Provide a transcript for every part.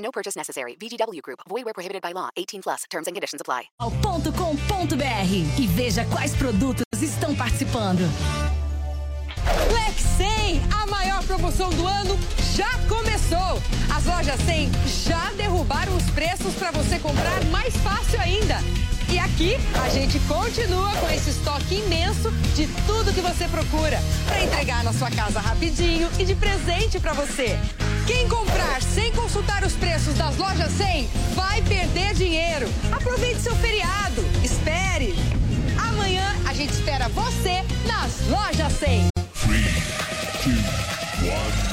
No purchase necessary. VGW Group. Void where prohibited by law. 18 plus. Terms and conditions apply. .com.br e veja quais produtos estão participando. Flex 100, a maior promoção do ano, já começou. As lojas 100 já derrubaram os preços para você comprar mais fácil ainda. E aqui a gente continua com esse estoque imenso de tudo que você procura para entregar na sua casa rapidinho e de presente para você. Quem comprar sem consultar os preços das lojas 100 vai perder dinheiro. Aproveite seu feriado. Espere. Amanhã a gente espera você nas lojas 100.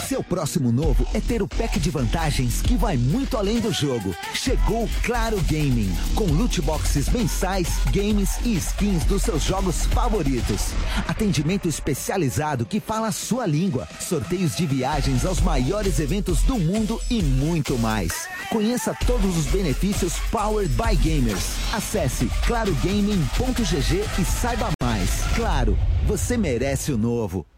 Seu próximo novo é ter o pack de vantagens que vai muito além do jogo. Chegou o Claro Gaming, com loot boxes mensais, games e skins dos seus jogos favoritos. Atendimento especializado que fala a sua língua, sorteios de viagens aos maiores eventos do mundo e muito mais. Conheça todos os benefícios Powered by Gamers. Acesse clarogaming.gg e saiba mais. Claro, você merece o novo.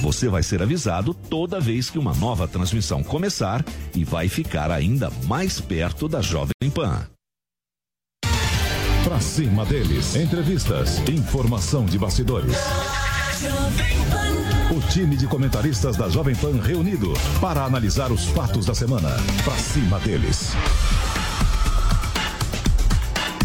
Você vai ser avisado toda vez que uma nova transmissão começar e vai ficar ainda mais perto da Jovem Pan. Pra cima deles, entrevistas, informação de bastidores. O time de comentaristas da Jovem Pan reunido para analisar os fatos da semana. Pra cima deles.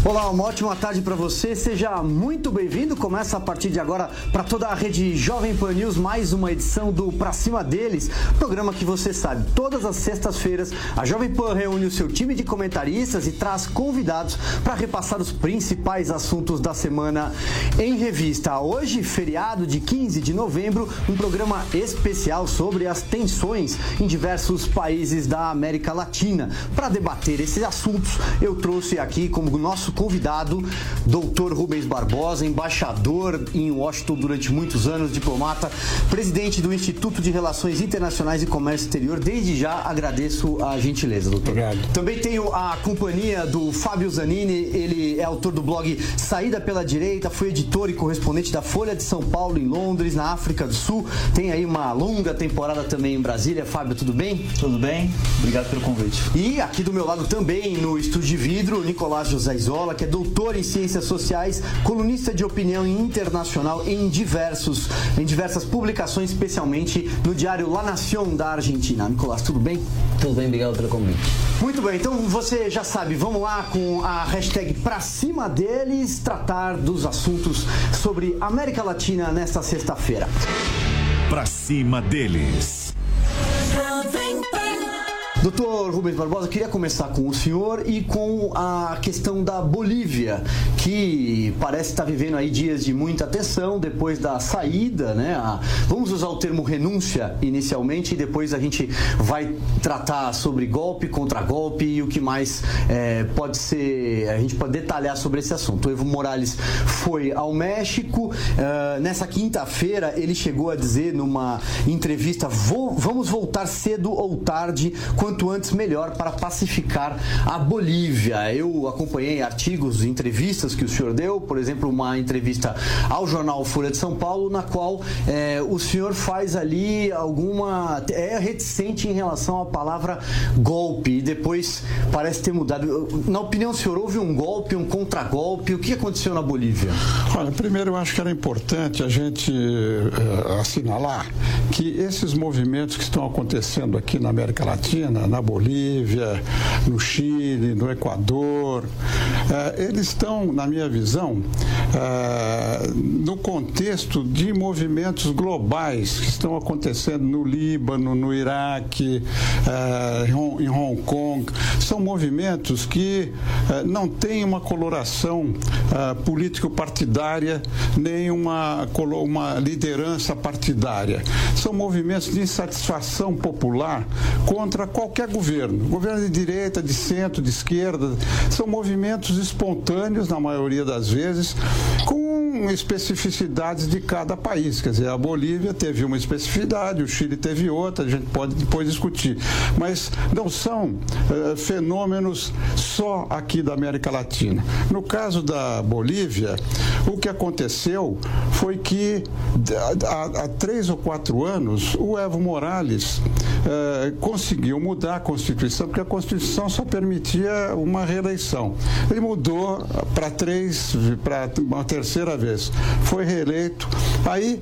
Olá, uma ótima tarde para você. Seja muito bem-vindo. Começa a partir de agora para toda a rede Jovem Pan News mais uma edição do Pra Cima deles, programa que você sabe. Todas as sextas-feiras a Jovem Pan reúne o seu time de comentaristas e traz convidados para repassar os principais assuntos da semana em revista. Hoje, feriado de 15 de novembro, um programa especial sobre as tensões em diversos países da América Latina. Para debater esses assuntos, eu trouxe aqui como nosso convidado, doutor Rubens Barbosa, embaixador em Washington durante muitos anos, diplomata, presidente do Instituto de Relações Internacionais e Comércio Exterior. Desde já agradeço a gentileza, doutor. Obrigado. Também tenho a companhia do Fábio Zanini, ele é autor do blog Saída pela Direita, foi editor e correspondente da Folha de São Paulo em Londres, na África do Sul. Tem aí uma longa temporada também em Brasília. Fábio, tudo bem? Tudo bem, obrigado pelo convite. E aqui do meu lado também, no estúdio de vidro, Nicolás José Isola, que é doutor em Ciências Sociais, colunista de opinião internacional em diversos, em diversas publicações, especialmente no diário La Nación da Argentina. Nicolás, tudo bem? Tudo bem, obrigado pelo convite. Muito bem, então você já sabe, vamos lá com a hashtag pra cima deles, tratar dos assuntos sobre América Latina nesta sexta-feira. Pra cima deles. Doutor Rubens Barbosa, queria começar com o senhor e com a questão da Bolívia, que parece estar vivendo aí dias de muita tensão depois da saída, né? A, vamos usar o termo renúncia inicialmente e depois a gente vai tratar sobre golpe contra golpe e o que mais é, pode ser. A gente pode detalhar sobre esse assunto. O Evo Morales foi ao México. Uh, nessa quinta-feira, ele chegou a dizer numa entrevista: vamos voltar cedo ou tarde, quanto antes melhor, para pacificar a Bolívia. Eu acompanhei artigos, entrevistas que o senhor deu, por exemplo, uma entrevista ao jornal Folha de São Paulo, na qual é, o senhor faz ali alguma. é reticente em relação à palavra golpe e depois parece ter mudado. Na opinião do senhor, houve um golpe, um contragolpe? O que aconteceu na Bolívia? Olha, primeiro eu acho que era importante a gente uh, assinalar que esses movimentos que estão acontecendo aqui na América Latina, na Bolívia, no Chile, no Equador, uh, eles estão, na minha visão, uh, no contexto de movimentos globais que estão acontecendo no Líbano, no Iraque, uh, em Hong Kong. São movimentos que não têm uma coloração político-partidária, nem uma, uma liderança partidária. São movimentos de insatisfação popular contra qualquer governo. Governo de direita, de centro, de esquerda. São movimentos espontâneos, na maioria das vezes, com especificidades de cada país. Quer dizer, a Bolívia teve uma especificidade, o Chile teve outra, a gente pode depois discutir. Mas não são uh, fenômenos só aqui da América Latina. No caso da Bolívia, o que aconteceu foi que há, há três ou quatro anos o Evo Morales uh, conseguiu mudar a Constituição, porque a Constituição só permitia uma reeleição. Ele mudou para três, para uma terceira vez. Foi reeleito. Aí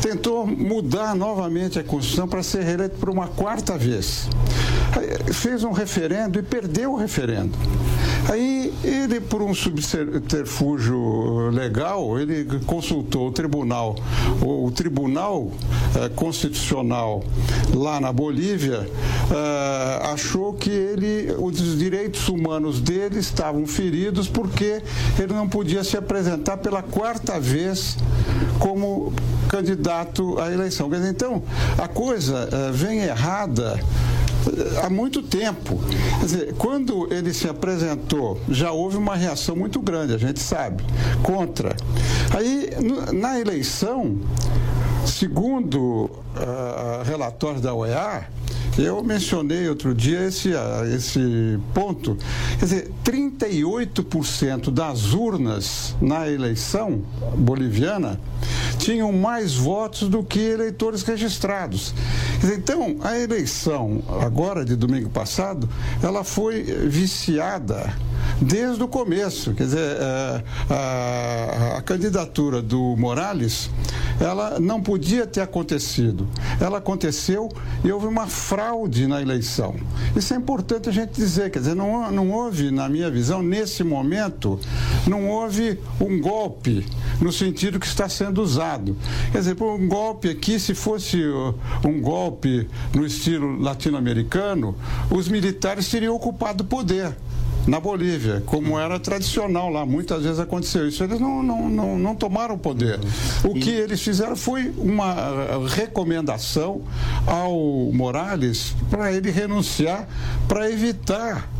tentou mudar novamente a Constituição para ser reeleito por uma quarta vez. Aí, fez um referendo e perdeu o referendo. Aí ele, por um subterfúgio legal, ele consultou o tribunal, o, tribunal eh, constitucional lá na Bolívia eh, achou que ele, os direitos humanos dele estavam feridos porque ele não podia se apresentar pela quarta vez como candidato à eleição. Então, a coisa eh, vem errada há muito tempo. Quer dizer, quando ele se apresentou, já houve uma reação muito grande, a gente sabe, contra. Aí, na eleição, segundo uh, relatórios da OEA, eu mencionei outro dia esse, esse ponto. Quer dizer, 38% das urnas na eleição boliviana tinham mais votos do que eleitores registrados. Dizer, então, a eleição, agora de domingo passado, ela foi viciada desde o começo. Quer dizer, é, a, a, candidatura do Morales, ela não podia ter acontecido. Ela aconteceu e houve uma fraude na eleição. Isso é importante a gente dizer. Quer dizer, não, não houve, na minha visão, nesse momento, não houve um golpe no sentido que está sendo usado. Quer dizer, um golpe aqui, se fosse uh, um golpe no estilo latino-americano, os militares teriam ocupado o poder na Bolívia, como era tradicional lá, muitas vezes aconteceu isso. Eles não, não, não, não tomaram o poder. O que eles fizeram foi uma recomendação ao Morales para ele renunciar, para evitar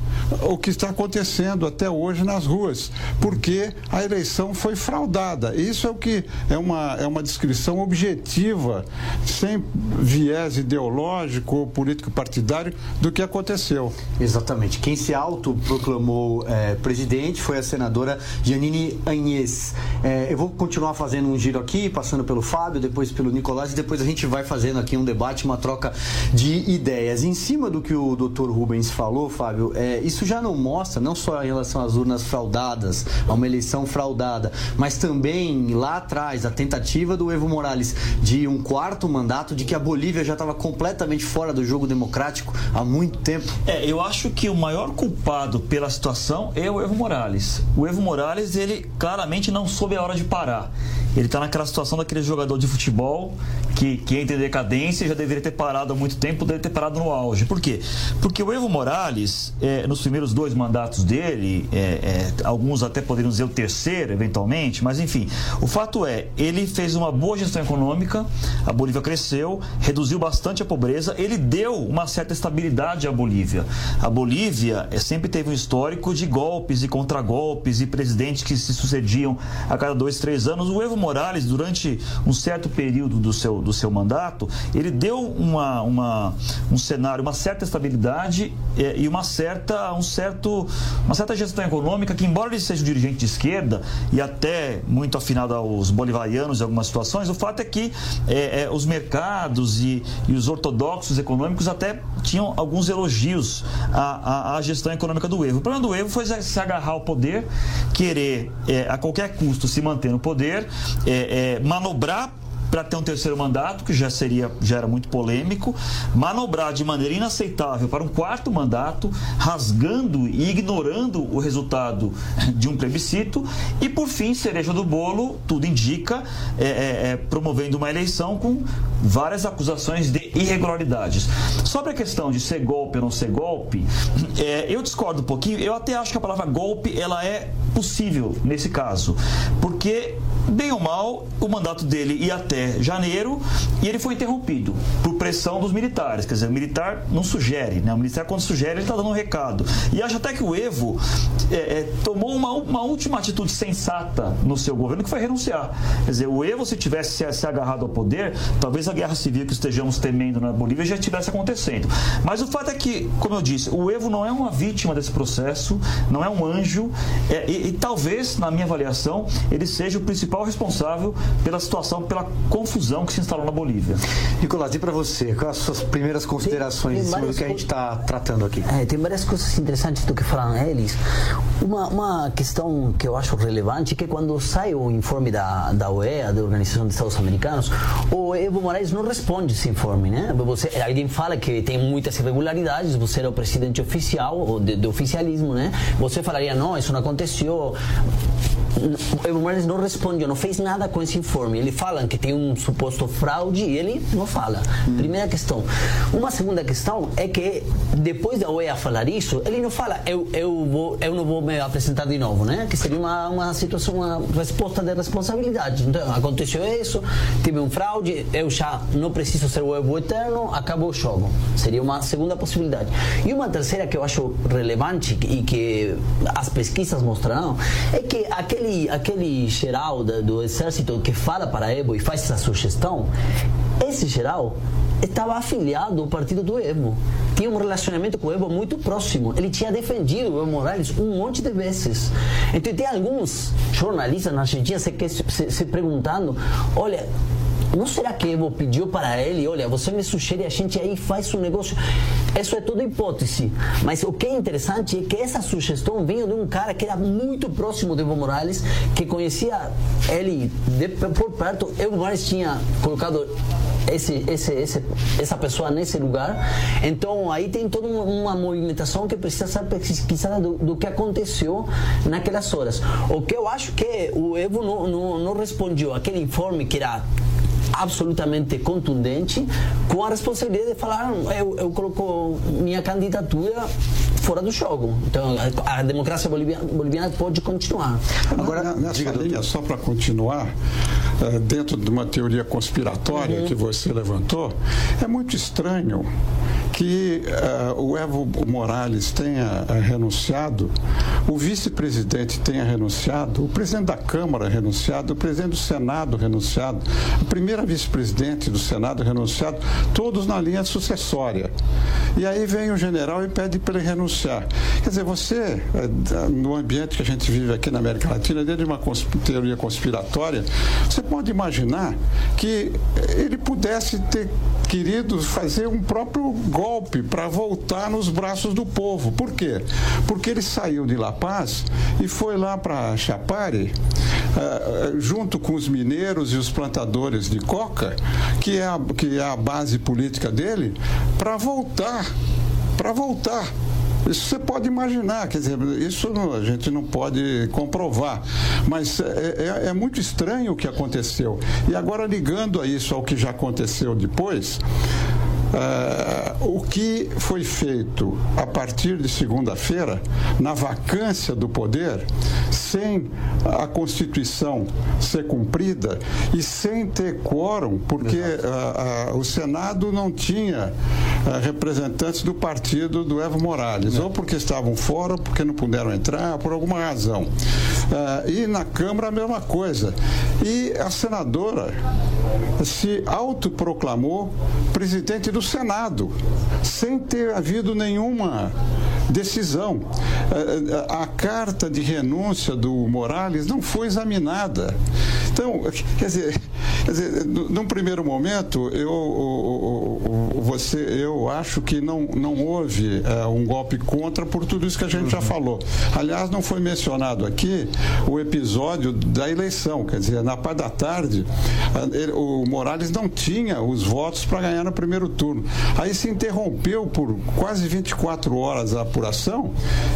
o que está acontecendo até hoje nas ruas, porque a eleição foi fraudada. Isso é o que é uma, é uma descrição objetiva, sem viés ideológico ou político partidário, do que aconteceu. Exatamente. Quem se autoproclamou é, presidente foi a senadora Janine Agnes. É, eu vou continuar fazendo um giro aqui, passando pelo Fábio, depois pelo Nicolás, e depois a gente vai fazendo aqui um debate, uma troca de ideias. Em cima do que o doutor Rubens falou, Fábio, é, isso já não mostra, não só em relação às urnas fraudadas, a uma eleição fraudada, mas também lá atrás a tentativa do Evo Morales de um quarto mandato, de que a Bolívia já estava completamente fora do jogo democrático há muito tempo? É, eu acho que o maior culpado pela situação é o Evo Morales. O Evo Morales, ele claramente não soube a hora de parar. Ele está naquela situação daquele jogador de futebol que, que entra em decadência e já deveria ter parado há muito tempo, deveria ter parado no auge. Por quê? Porque o Evo Morales, é, nos primeiros dois mandatos dele, é, é, alguns até poderiam dizer o terceiro, eventualmente, mas enfim, o fato é, ele fez uma boa gestão econômica, a Bolívia cresceu, reduziu bastante a pobreza, ele deu uma certa estabilidade à Bolívia. A Bolívia é, sempre teve um histórico de golpes e contragolpes e presidentes que se sucediam a cada dois, três anos. O Evo Morales, durante um certo período do seu, do seu mandato, ele deu uma, uma, um cenário, uma certa estabilidade é, e uma certa, um certo, uma certa gestão econômica que, embora ele seja um dirigente de esquerda e até muito afinado aos bolivarianos em algumas situações, o fato é que é, é, os mercados e, e, os ortodoxos econômicos até tinham alguns elogios à, à, à, gestão econômica do Evo. O problema do Evo foi se agarrar ao poder, querer a qualquer custo se manter no poder, é, é, manobrar para ter um terceiro mandato, que já seria já era muito polêmico, manobrar de maneira inaceitável para um quarto mandato, rasgando e ignorando o resultado de um plebiscito e, por fim, cereja do bolo, tudo indica, é, é, é, promovendo uma eleição com várias acusações de irregularidades. Sobre a questão de ser golpe ou não ser golpe, é, eu discordo um pouquinho. Eu até acho que a palavra golpe ela é possível nesse caso, porque bem ou mal, o mandato dele ia até janeiro e ele foi interrompido por pressão dos militares. Quer dizer, o militar não sugere, né? O militar, quando sugere, ele está dando um recado. E acho até que o Evo é, é, tomou uma, uma última atitude sensata no seu governo, que foi renunciar. Quer dizer, o Evo, se tivesse se, se agarrado ao poder, talvez a guerra civil que estejamos temendo na Bolívia já estivesse acontecendo. Mas o fato é que, como eu disse, o Evo não é uma vítima desse processo, não é um anjo, é, e, talvez, na minha avaliação, ele seja o principal responsável pela situação, pela confusão que se instalou na Bolívia. Nicolás, e para você, quais as suas primeiras considerações tem, tem em cima do que a gente está tratando aqui? É, tem várias coisas interessantes do que falam eles. Uma, uma questão que eu acho relevante é que quando sai o informe da, da OEA, da Organização dos Estados Americanos, o Evo Morales não responde esse informe, né? Você, alguém fala que tem muitas irregularidades, você era o presidente oficial, de, de oficialismo, né? Você falaria, não, isso não aconteceu o Evo Morales não responde, não fez nada com esse informe. Ele fala que tem um suposto fraude e ele não fala. Hum. Primeira questão. Uma segunda questão é que depois da OEA falar isso, ele não fala eu, eu, vou, eu não vou me apresentar de novo, né? Que seria uma, uma situação, uma resposta de responsabilidade. Então, aconteceu isso, tive um fraude, eu já não preciso ser o Evo eterno, acabou o jogo. Seria uma segunda possibilidade. E uma terceira que eu acho relevante e que as pesquisas é que aquele, aquele geral da, do exército que fala para Evo e faz essa sugestão, esse geral estava afiliado ao partido do Evo. Tinha um relacionamento com o Evo muito próximo. Ele tinha defendido o Evo Morales um monte de vezes. Então, tem alguns jornalistas na Argentina se, se, se perguntando: olha, não será que Evo pediu para ele, olha, você me sugere, a gente aí faz um negócio. Isso é tudo hipótese. Mas o que é interessante é que essa sugestão veio de um cara que era muito próximo de Evo Morales, que conhecia ele de, por perto. Evo Morales tinha colocado esse, esse, esse, essa pessoa nesse lugar. Então aí tem toda uma movimentação que precisa ser pesquisada do, do, que aconteceu naquelas horas. O que eu acho que o Evo não, não, não respondeu aquele informe que era absolutamente contundente com a responsabilidade de falar eu, eu coloco minha candidatura fora do jogo. Então a, democracia boliviana, boliviana, pode continuar. Agora, nessa linha, só para continuar, eh, dentro de uma teoria conspiratória uhum. que você levantou, é muito estranho que uh, o Evo Morales tenha uh, renunciado, o vice-presidente tenha renunciado, o presidente da Câmara renunciado, o presidente do Senado renunciado, a primeira vice-presidente do Senado renunciado, todos na linha sucessória. E aí vem o general e pede para ele renunciar. Quer dizer, você, uh, no ambiente que a gente vive aqui na América Latina, dentro de uma teoria conspiratória, você pode imaginar que ele pudesse ter querido fazer um próprio golpe para voltar nos braços do povo. Por quê? Porque ele saiu de La Paz e foi lá para Chapare, uh, junto com os mineiros e os plantadores de coca, que é a, que é a base política dele, para voltar. Para voltar. Isso você pode imaginar, quer dizer, isso a gente não pode comprovar, mas é, é, é, muito estranho o que aconteceu. E agora, ligando a isso ao que já aconteceu depois, Uh, o que foi feito a partir de segunda-feira, na vacância do poder, sem a Constituição ser cumprida e sem ter quórum, porque uh, uh, o Senado não tinha representantes do partido do Evo Morales, ou porque estavam fora, ou porque não puderam entrar, por alguma razão. e na Câmara a mesma coisa. E a senadora se autoproclamou presidente do Senado, sem ter havido nenhuma decisão. A carta de renúncia do Morales não foi examinada. Então, quer dizer, quer dizer num primeiro momento, eu, você, eu acho que não, não houve um golpe contra por tudo isso que a gente uhum. já falou. Aliás, não foi mencionado aqui o episódio da eleição, quer dizer, na parte da tarde, ele, o Morales não tinha os votos para ganhar no primeiro turno. Aí se interrompeu por quase 24 horas a apuração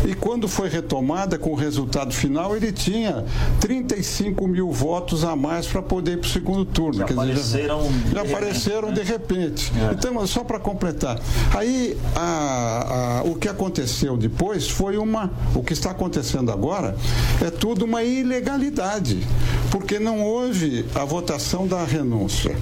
e quando foi retomada com o resultado final, ele tinha 35 mil votos a mais para poder ir para o segundo turno. Já Quer apareceram, dizer, já, já apareceram de né? repente. É. Então, só para completar. Aí, a, a, o que aconteceu depois foi uma. O que está acontecendo agora é tudo uma ilegalidade, porque não houve a votação da renúncia.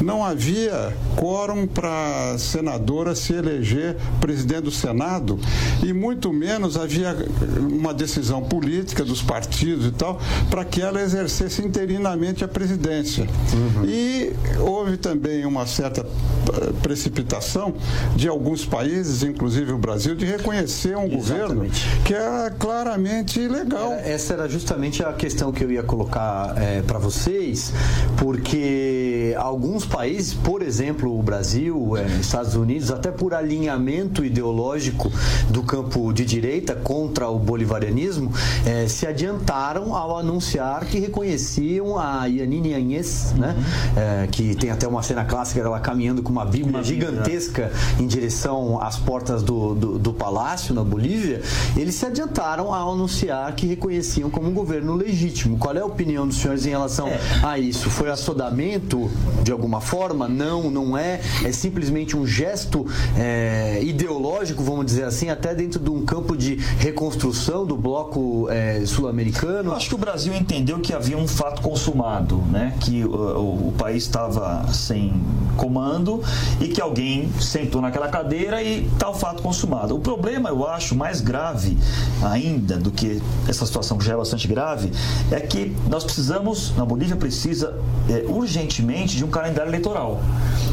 Não havia quórum para a senadora se eleger presidente do Senado e muito menos havia uma decisão política dos partidos e tal para que ela exercesse interinamente a presidência. Uhum. E houve também uma certa eh, precipitação de alguns países, inclusive o Brasil, de reconhecer um Exatamente. governo que é claramente ilegal. Essa era justamente a questão que eu ia colocar é, para vocês, porque alguns países, por exemplo, o Brasil, é, Estados Unidos, até por alinhamento ideológico do campo de direita contra o bolivarianismo, é, se adiantaram ao anunciar que reconheciam a Yanine Agnes, né, é, que tem até uma cena clássica dela caminhando com uma bíblia uma gigantesca em direção às portas do, do, do palácio na Bolívia, eles se adiantaram ao anunciar que reconheciam como um governo legítimo. Qual é a opinião dos senhores em relação é. a isso? Foi assodamento de alguma forma? Não, não é. É simplesmente um gesto é, ideológico, vamos dizer assim, até dentro de um campo de reconstrução do bloco é, sul-americano. Acho que o Brasil entendeu que havia um fato consumado, né? Que o, o país estava sem comando e que alguém sentou naquela cadeira e tal fato consumado. O problema, eu acho, mais grave ainda do que essa situação que já é bastante grave, é que nós precisamos, na Bolívia precisa é, urgentemente de um calendário eleitoral,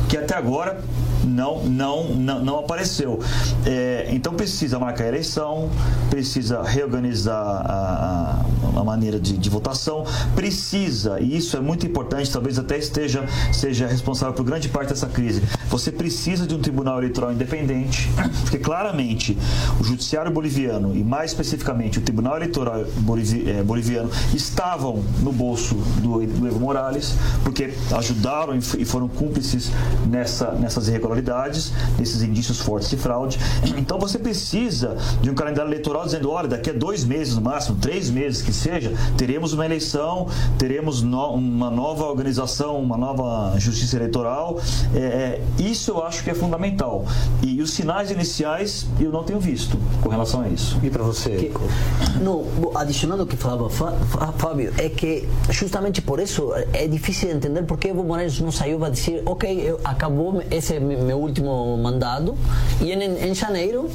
que até agora não, não, não, não apareceu. É, então precisa marcar a eleição, precisa reorganizar a, a, a maneira de, de, votação, precisa, e isso é muito importante, talvez até esteja seja responsável por grande parte dessa crise. Você precisa de um tribunal eleitoral independente, porque claramente o judiciário boliviano e mais especificamente o tribunal eleitoral é, boliviano estavam no bolso do, do Evo Morales, porque ajudaram e foram cúmplices nessa, nessas irregularidades, nesses indícios fortes de fraude. Então você precisa de um calendário eleitoral dizendo, olha, daqui a dois meses no máximo, três meses que seja, teremos uma eleição, teremos no, uma nova organização, uma nova justiça eleitoral. É, é, isso eu acho que é fundamental. E os sinais iniciais eu não tenho visto com relação a isso. E para você? Que, não, adicionando o que falava Fábio, é que justamente por isso é difícil entender por que Evo Morales não saiu para dizer, ok, acabou esse meu último mandado. E em, em janeiro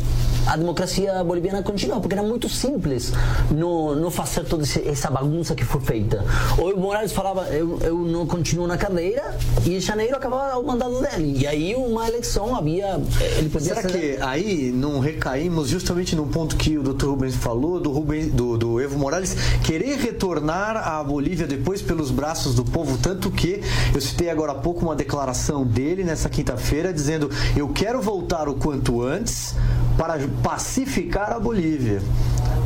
a democracia boliviana continua, porque era muito simples não, não fazer toda essa bagunça que foi feita. O Evo Morales falava, eu, eu não continuo na cadeira, e em janeiro acabava o mandato dele. E aí uma eleição havia. Ele podia Será ser... que aí não recaímos justamente no ponto que o Dr. Rubens falou, do, Rubens, do, do Evo Morales querer retornar à Bolívia depois pelos braços do povo, tanto que eu citei agora há pouco uma declaração dele nessa quinta-feira dizendo: Eu quero voltar o quanto antes para pacificar a Bolívia.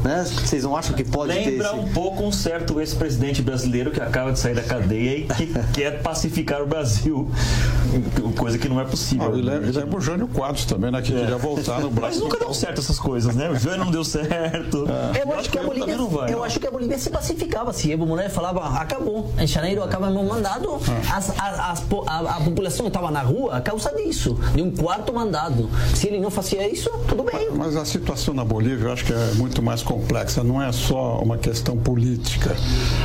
Né? Vocês não acham que pode Lembra ter Lembra um pouco um certo ex-presidente brasileiro que acaba de sair da cadeia e que quer pacificar o Brasil, coisa que não é possível. Ah, lembra o Jânio Quadros também, né? Que é. queria voltar no Brasil. Mas nunca deu certo essas coisas, né? O Jânio não deu certo. É. Eu, acho que, a Bolívia, vai, eu acho que a Bolívia se pacificava. Se Evo Morales falava, acabou, em janeiro acaba meu mandado, ah. as, as, a, a, população estava na rua a causa disso, de um quarto mandado. Se ele não fazia isso, tudo bem. Mas, mas a situação na Bolívia eu acho que é muito mais complexa, não é só uma questão política.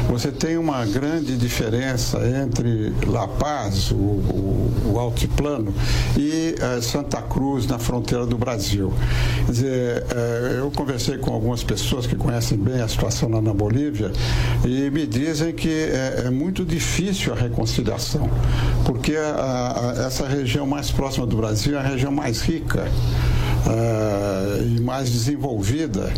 Você tem uma grande diferença entre La Paz, o, o, o altiplano, e eh, Santa Cruz, na fronteira do Brasil. Quer dizer, eh, eu conversei com algumas pessoas que conhecem bem a situação lá na Bolívia e me dizem que é, é muito difícil a reconciliação, porque a, a, essa região mais próxima do Brasil é a região mais rica uh, e mais desenvolvida.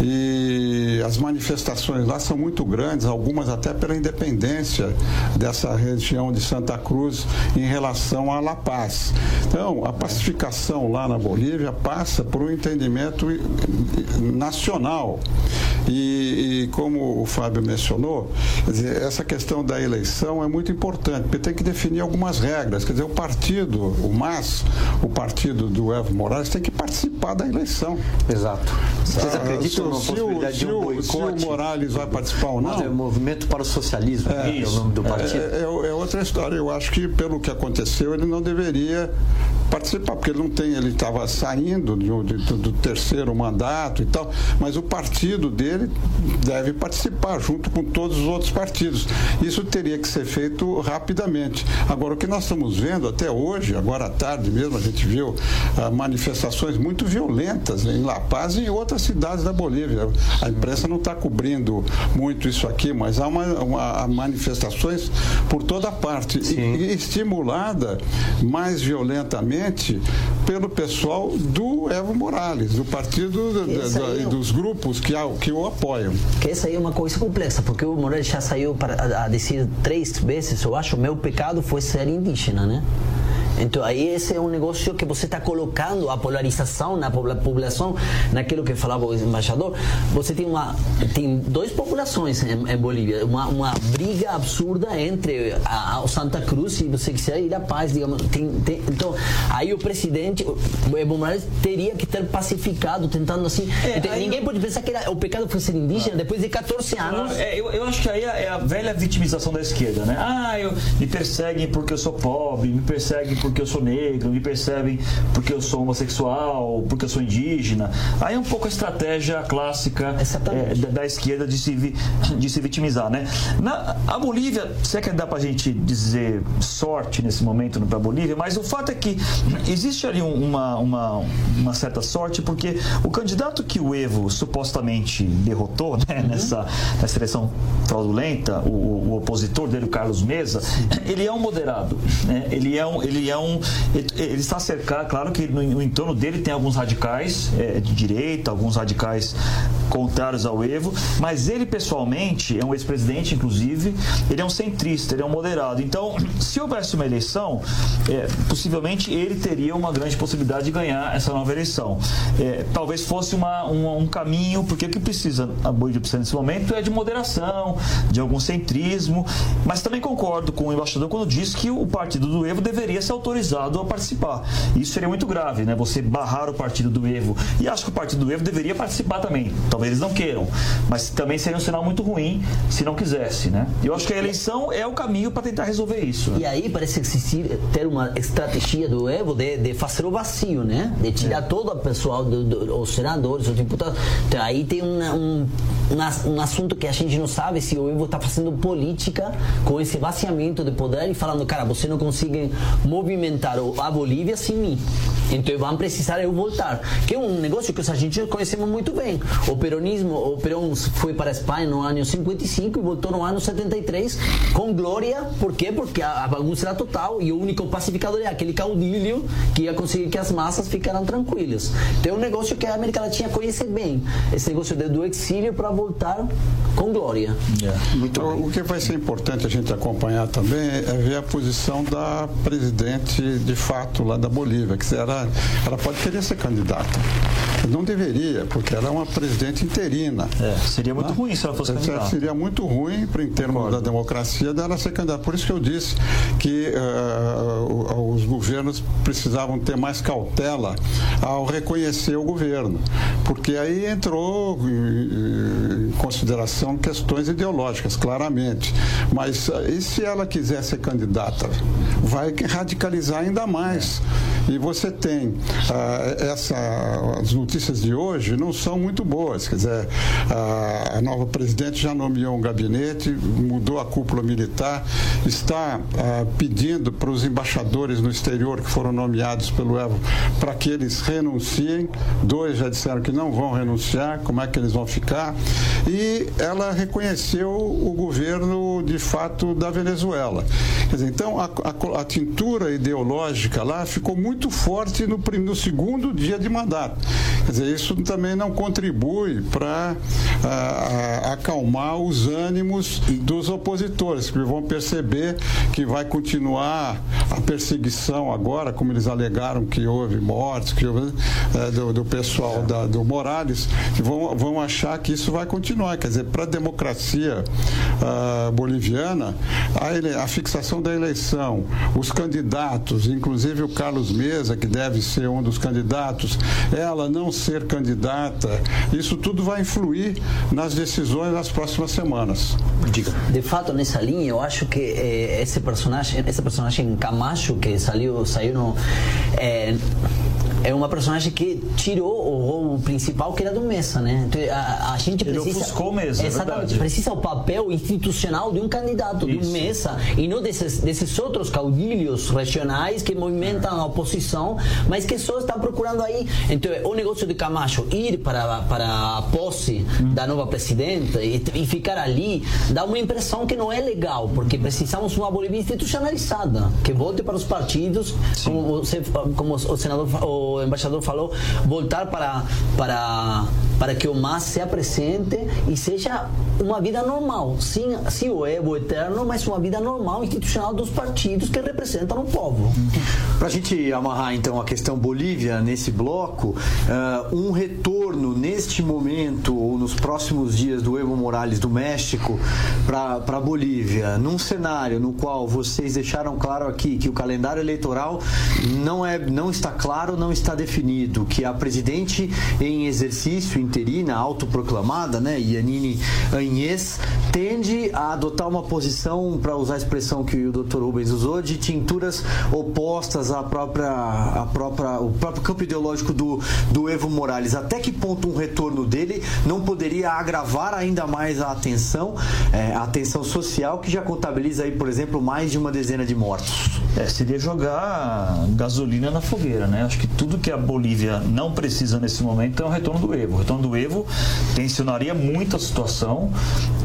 E as manifestações lá são muito grandes, algumas até pela independência dessa região de Santa Cruz em relação a La Paz. Então, a pacificação lá na Bolívia passa por um entendimento nacional. E, e, como o Fábio mencionou, dizer, essa questão da eleição é muito importante, porque tem que definir algumas regras. Quer dizer, o partido, o MAS, o partido do Evo Morales, tem que da eleição. Exato. Vocês Ah, acreditam na se, possibilidade se, de um o- se o boicote? Morales vai participar ou não? Mas é o Movimento para o Socialismo, é, é o nome do partido. É, é- é outra história. Eu acho que pelo que aconteceu, ele não deveria participar, porque ele não tem, ele estava saindo de de- do, do terceiro mandato e tal, mas o partido dele deve participar junto com todos os outros partidos. Isso teria que ser feito rapidamente. Agora, o que nós estamos vendo até hoje, agora à tarde mesmo, a gente viu ah, manifestações muito violentas em La Paz e em outras cidades da Bolívia. A imprensa não está cobrindo muito isso aqui, mas há, uma, uma- manifestações por toda parte e, e estimulada mais violentamente pelo pessoal do Evo Morales, do partido da- da- é dos grupos que, que o apoiam. Que essa aí é uma coisa complexa, porque o Morales já saiu para a, a dizer três vezes, eu acho, meu pecado foi ser indígena, né? Então aí esse é um negócio que você está colocando a polarização na popula- população, naquilo que falava o embaixador. Você tem uma tem duas populações em, em Bolívia, uma, uma briga absurda entre a, a Santa Cruz e você quiser ir a paz, digamos. Tem, tem- então aí o presidente, o Evo Morales teria que ter pacificado, tentando assim. É, Então, ninguém eu- pode pensar que era- o pecado foi ser indígena depois de 14 anos. É, eu, eu acho que aí é a velha vitimização da esquerda, né? Ah, eu, me perseguem porque eu sou pobre, me perseguem porque eu sou negro, me perseguem porque eu sou homossexual, porque eu sou indígena. Aí é um pouco a estratégia clássica é, da, da esquerda de se, vi- de se vitimizar, né? Na, a Bolívia, se é que dá pra gente dizer sorte nesse momento para a Bolívia, mas o fato é que existe ali um- uma, uma, uma certa sorte, porque o candidato que o Evo supostamente derrotou né, nessa, nessa eleição fraudulenta, o, o opositor dele, o Carlos Mesa, ele é um moderado. né? Ele é um. Ele, é um ele, ele está cercado, claro que no, no entorno dele tem alguns radicais é, de direita, alguns radicais contrários ao Evo, mas ele pessoalmente é um ex-presidente, inclusive, ele é um centrista, ele é um moderado. Então, se houvesse uma eleição, é, possivelmente ele teria uma grande possibilidade de ganhar essa nova eleição. É, talvez fosse uma, um, um caminho, porque o que precisa a Bolívia precisa nesse momento é de moderação, de algum centrismo, mas também concordo com o embaixador quando diz que o partido do Evo deveria ser autorizado a participar. Isso seria muito grave, né? Você barrar o partido do Evo. E acho que o partido do Evo deveria participar também. Talvez eles não queiram, mas também seria um sinal muito ruim se não quisesse, né? Eu acho que a eleição é o caminho para tentar resolver isso. né? E aí parece existir ter uma estratégia do Evo de, de fazer o vazio, né? De tirar todo o pessoal, do, do, os senadores, os deputados. Então, aí tem uma, um, um, assunto que a gente não sabe se o Evo está fazendo política com esse vaciamento de poder e falando, cara, você não consegue movimentar a Bolívia sem mim. Então vão precisar eu voltar. Que é um negócio que a gente conhecemos muito bem. O peronismo, o Perón foi para a Espanha no ano 55 e voltou no ano 73 com glória. Por quê? Porque a, a bagunça era total e o único pacificador é aquele caudilho que ia conseguir que as massas ficaram tranquilas. Então é um negócio que a América Latina conhece bem. Esse negócio de- do exílio para voltar com glória. o, o que vai ser importante a gente acompanhar também é ver a posição da presidente de fato lá da Bolívia, que ela, ela pode querer ser candidata. Não deveria, porque ela é uma presidente interina. É, seria muito ruim se ela fosse Seria- candidata. Seria muito ruim, para em termos da democracia, dela ser candidata. Por isso que eu disse que o- os governos precisavam ter mais cautela ao reconhecer o governo, porque aí entrou em, consideração questões ideológicas, claramente. Mas eh, e se ela quiser ser candidata? Vai radicalizar ainda mais. E você tem ah, essa, as notícias de hoje não são muito boas. Quer dizer, a, a nova presidente já nomeou um gabinete, mudou a cúpula militar, está ah, pedindo para os embaixadores no exterior que foram nomeados pelo Evo para que eles renunciem. Dois já disseram que não vão renunciar. Como é que eles vão ficar? e ela reconheceu o governo de fato da Venezuela. Quer dizer, então a, a, a tintura ideológica lá ficou muito forte no, no segundo dia de mandato. Quer dizer, isso também não contribui para acalmar os ânimos dos opositores, que vão perceber que vai continuar a perseguição agora, como eles alegaram que houve mortes que houve, é, do, do, pessoal da, do Morales, que vão, vão achar que isso vai continuar. Quer dizer, para a democracia uh, boliviana, a, ele, a fixação da eleição, os candidatos, inclusive o Carlos Mesa, que deve ser um dos candidatos, ela não ser candidata, isso tudo vai influir nas decisões das próximas semanas. Diga. De fato, nessa linha, eu acho que eh, esse personagem, esse personagem Camacho que saiu, saiu no, eh, é uma personagem que tirou o rol principal que era do Messa, né? Então, a, a gente Ele precisa ofuscou mesmo, é exatamente, é precisa o papel institucional de um candidato, Isso. de um Messa e não desses, desses outros caudilhos regionais que movimentam a oposição, mas que só estão procurando aí. Então, o negócio de Camacho ir para para a posse hum. da nova presidenta e, e ficar ali dá uma impressão que não é legal, porque precisamos de uma Bolívia institucionalizada que volte para os partidos, Sim. como você, como o senador o o embaixador falou, voltar para, para, para que o MAS se apresente e seja uma vida normal. Sim, sim o Evo eterno, mas uma vida normal institucional dos partidos que representam o povo. Para a gente amarrar então a questão Bolívia nesse bloco, uh, um retorno neste momento ou nos próximos dias do Evo Morales do México para a Bolívia, num cenário no qual vocês deixaram claro aqui que o calendário eleitoral não, é, não está claro, não está definido que a presidente em exercício interina, autoproclamada, né, Yanine Anhes, tende a adotar uma posição, para usar a expressão que o Dr. Rubens usou, de tinturas opostas à própria, à própria, o próprio campo ideológico do, do Evo Morales. Até que ponto um retorno dele não poderia agravar ainda mais a atenção, é, a atenção social que já contabiliza aí, por exemplo, mais de uma dezena de mortos? É, seria jogar gasolina na fogueira, né? Acho que tudo que a Bolívia não precisa nesse momento é o retorno do Evo. O do Evo tensionaria muito a situação,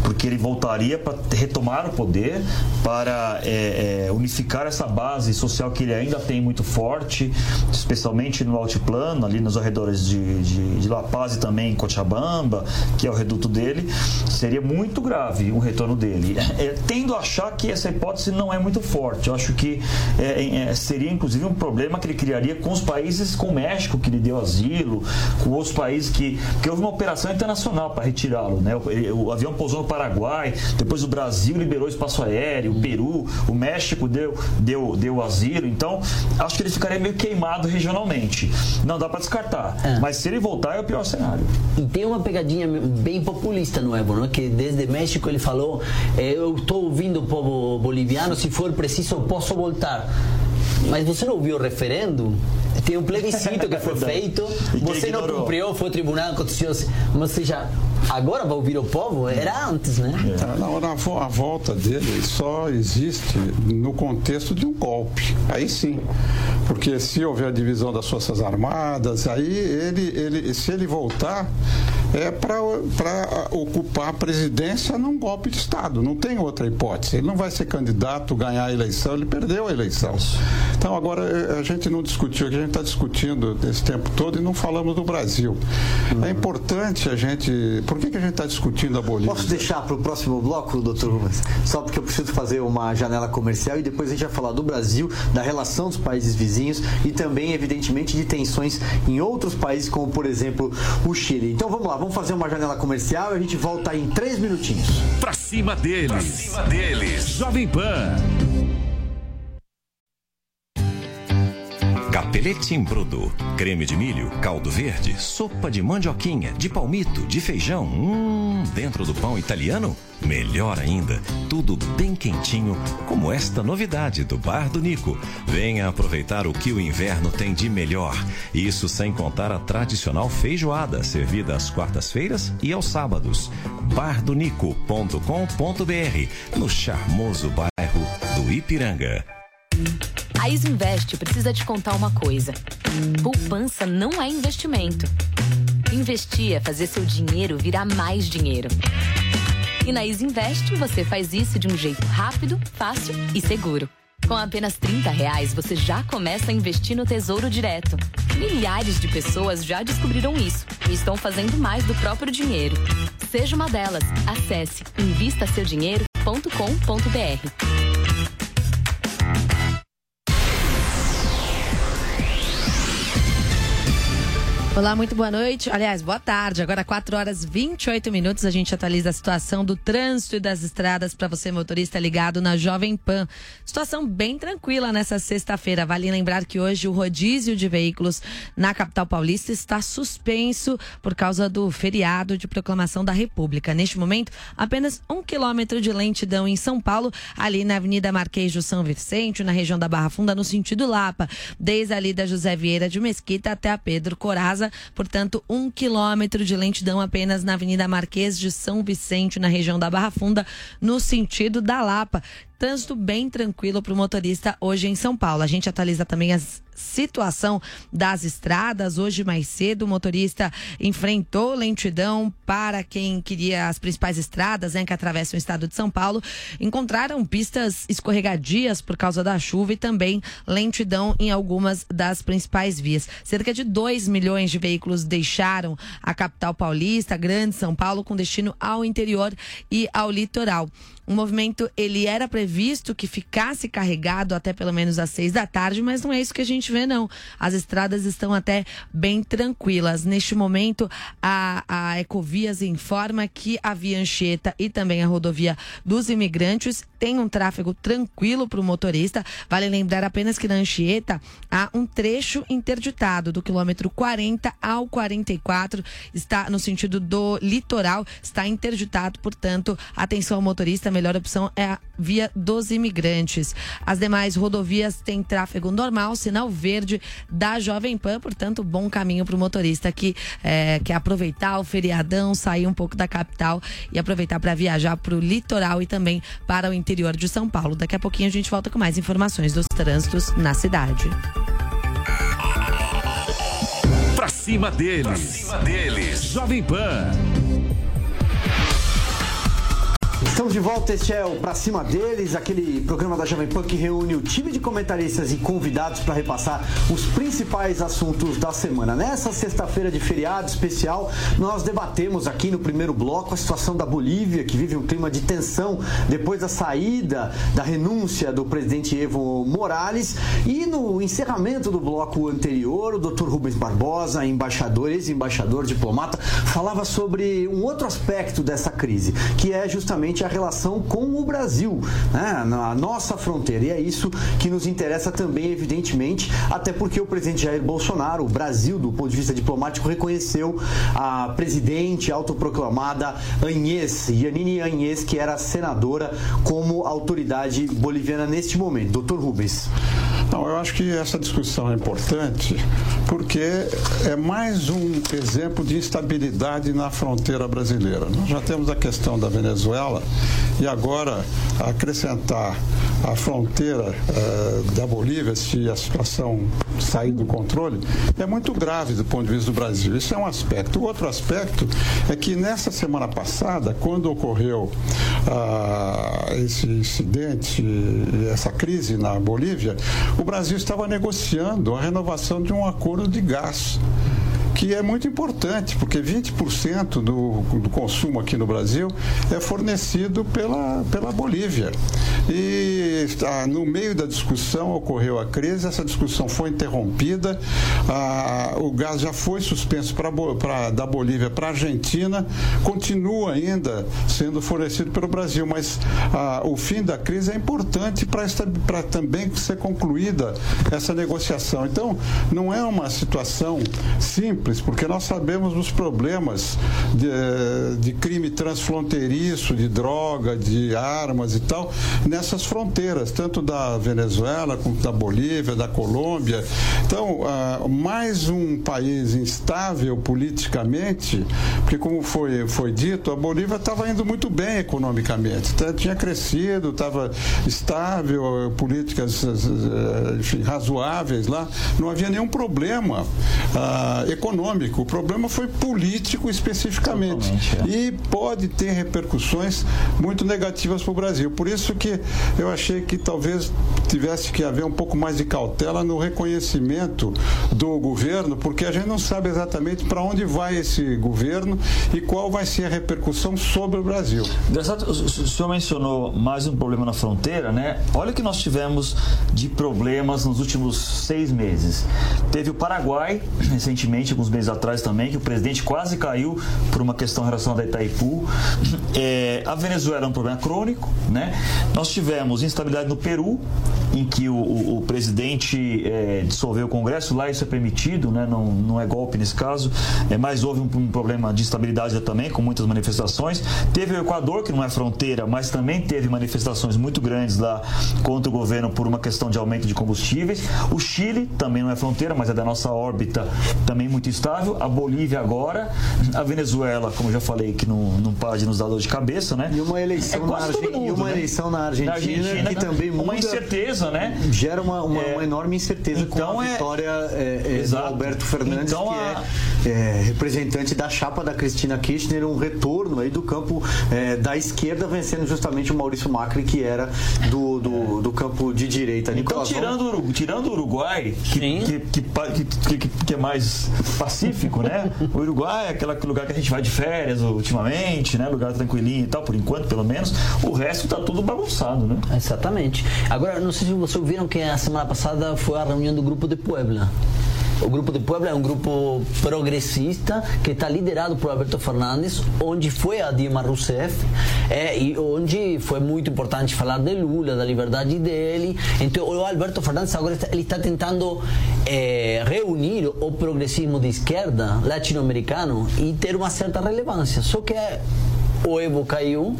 porque ele voltaria para retomar o poder, para é, é, unificar essa base social que ele ainda tem muito forte, especialmente no altiplano, ali nos arredores de, de, de La Paz e também em Cochabamba, que é o reduto dele. Seria muito grave o retorno dele. É, tendo a achar que essa hipótese não é muito forte. Eu acho que é, é, seria inclusive um problema que ele criaria com os países, com o México que lhe deu asilo, com outros países que. Porque houve uma operação internacional para retirá-lo. Né? O, o, avião pousou no Paraguai, depois o Brasil liberou espaço aéreo, o Peru, o México deu, deu, deu asilo. Então, acho que ele ficaria meio queimado regionalmente. Não dá para descartar. É. Mas se ele voltar, é o pior cenário. E tem uma pegadinha bem populista no Evo, né? que desde México ele falou: eh, Eu estou ouvindo o povo boliviano, se for preciso, posso voltar. Mas você não viu o referendo? Tem um plebiscito que foi feito, você não cumpriu, foi o Tribunal Constitucional. Mas você já agora vai ouvir o povo? Era antes, né? É. Não, a volta dele só existe no contexto de um golpe. Aí sim. Porque se houver a divisão das Forças Armadas, aí ele, ele se ele voltar, é para ocupar a presidência num golpe de Estado. Não tem outra hipótese. Ele não vai ser candidato, ganhar a eleição, ele perdeu a eleição. Então, agora, eh, a gente não discutiu, a gente está discutindo esse tempo todo e não falamos do Brasil. Uhum. É importante a gente. Por que, que a gente está discutindo a Bolívia? Posso deixar para o próximo bloco, doutor Rubens? Só porque eu preciso fazer uma janela comercial e depois a gente vai falar do Brasil, da relação dos países vizinhos e também, evidentemente, de tensões em outros países, como, por exemplo, o Chile. Então, vamos lá vamos fazer uma janela comercial e a gente volta em três minutinhos. Pra cima deles. Pra cima deles. Jovem Pan. Capelete em brodo, creme de milho, caldo verde, sopa de mandioquinha, de palmito, de feijão. Hum, dentro do pão italiano? Melhor ainda, tudo bem quentinho, como esta novidade do Bar do Nico. Venha aproveitar o que o inverno tem de melhor. Isso sem contar a tradicional feijoada, servida às quartas-feiras e aos sábados. bardonico.com.br, no charmoso bairro do Ipiranga. A Isinvest precisa te contar uma coisa. Poupança não é investimento Investir é fazer seu dinheiro virar mais dinheiro. E na Easy Invest você faz isso de um jeito rápido, fácil e seguro. Com apenas 30 reais, você já começa a investir no Tesouro Direto. Milhares de pessoas já descobriram isso e estão fazendo mais do próprio dinheiro. Seja uma delas. Acesse invistasseudinheiro.com.br. Olá, muito boa noite. Aliás, boa tarde. Agora 4 horas 28 minutos. A gente atualiza a situação do trânsito e das estradas para você, motorista ligado na Jovem Pan. Situação bem tranquila nessa sexta-feira. Vale lembrar que hoje o rodízio de veículos na capital paulista está suspenso por causa do feriado de proclamação da República. Neste momento, apenas um quilômetro de lentidão em São Paulo, ali na Avenida Marquês do São Vicente, na região da Barra Funda, no sentido Lapa, desde ali da José Vieira de Mesquita até a Pedro Coraza portanto, um quilômetro de lentidão apenas na Avenida Marquês de São Vicente, na região da Barra Funda, no sentido da Lapa. Trânsito bem tranquilo para o motorista hoje em São Paulo. A gente atualiza também as situação das estradas. Hoje, mais cedo, o motorista enfrentou lentidão para quem queria as principais estradas né, que atravessam o estado de São Paulo. Encontraram pistas escorregadias por causa da chuva e também lentidão em algumas das principais vias. Cerca de 2 milhões de veículos deixaram a capital paulista, Grande São Paulo, com destino ao interior e ao litoral. O movimento ele era previsto que ficasse carregado até pelo menos às seis da tarde, mas não é isso que a gente vê não. As estradas estão até bem tranquilas. Neste momento, a, a Ecovias informa que a Via Anchieta e também a rodovia dos imigrantes tem um tráfego tranquilo para o motorista. Vale lembrar apenas que na Anchieta há um trecho interditado do quilômetro 40 ao 44, está no sentido do litoral, está interditado, portanto, atenção ao motorista, melhor opção é a via dos imigrantes. As demais rodovias têm tráfego normal, sinal verde da Jovem Pan, portanto, bom caminho para o motorista que é, quer aproveitar o feriadão, sair um pouco da capital e aproveitar para viajar para o litoral e também para o interior de São Paulo. Daqui a pouquinho a gente volta com mais informações dos trânsitos na cidade. Pra cima deles. Pra cima deles. Jovem Pan. Estamos de volta, este é o Pra Cima Deles, aquele programa da Jovem Pan que reúne o time de comentaristas e convidados para repassar os principais assuntos da semana. Nessa sexta-feira de feriado especial, nós debatemos aqui no primeiro bloco a situação da Bolívia, que vive um clima de tensão depois da saída da renúncia do presidente Evo Morales. E no encerramento do bloco anterior, o Dr. Rubens Barbosa, embaixador, ex-embaixador, diplomata, falava sobre um outro aspecto dessa crise, que é justamente a relação com o Brasil, né? na nossa fronteira. E é isso que nos interessa também, evidentemente, até porque o presidente Jair Bolsonaro, o Brasil, do ponto de vista diplomático, reconheceu a presidente autoproclamada Anhês, Yanine Anhês, que era senadora, como autoridade boliviana neste momento. Doutor Rubens. Não, eu acho que essa discussão é importante porque é mais um exemplo de instabilidade na fronteira brasileira. Nós já temos a questão da Venezuela e agora acrescentar a fronteira uh, da Bolívia, se a situação sair do controle, é muito grave do ponto de vista do Brasil. Isso é um aspecto. O outro aspecto é que nessa semana passada, quando ocorreu uh, esse incidente, essa crise na Bolívia, o Brasil estava negociando a renovação de um acordo de gás que é muito importante, porque 20% do, do consumo aqui no Brasil é fornecido pela, pela Bolívia. E ah, no meio da discussão ocorreu a crise, essa discussão foi interrompida, ah, o gás já foi suspenso pra, pra da Bolívia para a Argentina, continua ainda sendo fornecido pelo Brasil, mas ah, o fim da crise é importante para também ser concluída essa negociação. Então, não é uma situação simples simples, porque nós sabemos dos problemas de, eh, de crime transfronteiriço, de droga, de armas e tal, nessas fronteiras, tanto da Venezuela como da Bolívia, da Colômbia. Então, ah, mais um país instável politicamente, porque como foi, foi dito, a Bolívia estava indo muito bem economicamente, então, tinha crescido, estava estável, políticas eh, enfim, razoáveis lá, não havia nenhum problema ah, econômico econômico, o problema foi político especificamente. É. E pode ter repercussões muito negativas para o Brasil. Por isso que eu achei que talvez tivesse que haver um pouco mais de cautela no reconhecimento do governo, porque a gente não sabe exatamente para onde vai esse governo e qual vai ser a repercussão sobre o Brasil. Engraçado, o senhor mencionou mais um problema na fronteira, né? Olha o que nós tivemos de problemas nos últimos seis meses. Teve o Paraguai, recentemente, alguns meses atrás também, que o presidente quase caiu por uma questão relacionada a Itaipu. É, a Venezuela é um problema crônico, né? Nós tivemos instabilidade no Peru, em que o, o, o presidente é, dissolveu o Congresso, lá isso é permitido, né? não, não é golpe nesse caso, é, mas houve um, um problema de estabilidade também, com muitas manifestações. Teve o Equador, que não é fronteira, mas também teve manifestações muito grandes lá contra o governo por uma questão de aumento de combustíveis. O Chile também não é fronteira, mas é da nossa órbita, também muito estável. A Bolívia agora, a Venezuela, como já falei, que não, não para de nos dar dor de cabeça, né? E uma eleição, é na, Argen... mundo, e uma né? eleição na Argentina, na Argentina que também muda... Uma incerteza, né? Gera uma, uma, é... uma enorme incerteza então com a é... vitória é, é do Alberto Fernandes, então, que a... é, é, representante da chapa da Cristina Kirchner, um retorno aí do campo é, da esquerda, vencendo justamente o Maurício Macri, que era do, do, do campo de direita. Então, tirando, tirando o Uruguai, que, que, que, que, que é mais pacífico, né? O Uruguai é aquele lugar que a gente vai de férias ultimamente, né? Lugar tranquilinho e tal, por enquanto, pelo menos. O resto tá tudo bagunçado, né? Exatamente. Agora, não sei se vocês ouviram que a semana passada foi a reunião do grupo de Puebla. O Grupo de Puebla é um grupo progressista que está liderado por Alberto Fernandes, onde foi a Dilma Rousseff, é, e onde foi muito importante falar de Lula, da liberdade dele. Então, o Alberto Fernandes agora está, ele está tentando é, reunir o progressismo de esquerda latino-americano e ter uma certa relevância. Só que é o Evo caiu,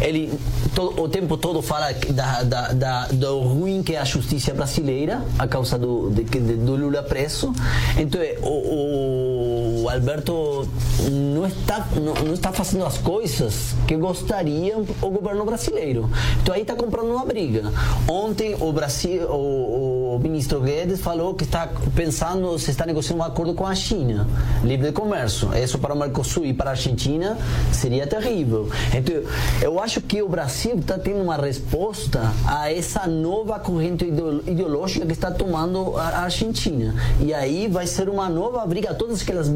ele todo, o tempo todo fala da, da, da, do ruim que é a justiça brasileira a causa do, de, do Lula preso. Então, o, o Alberto não está, não, não, está fazendo as coisas que gostaria o governo brasileiro. Então, aí está comprando uma briga. Ontem, o, Brasil, o, o ministro Guedes falou que está pensando, se está negociando um acordo com a China, livre de comércio. Isso para o Mercosul e para a Argentina seria terrível. Então, eu acho que o Brasil está tendo uma resposta a essa nova corrente ideológica que está tomando a Argentina. E aí vai ser uma nova briga, todas aquelas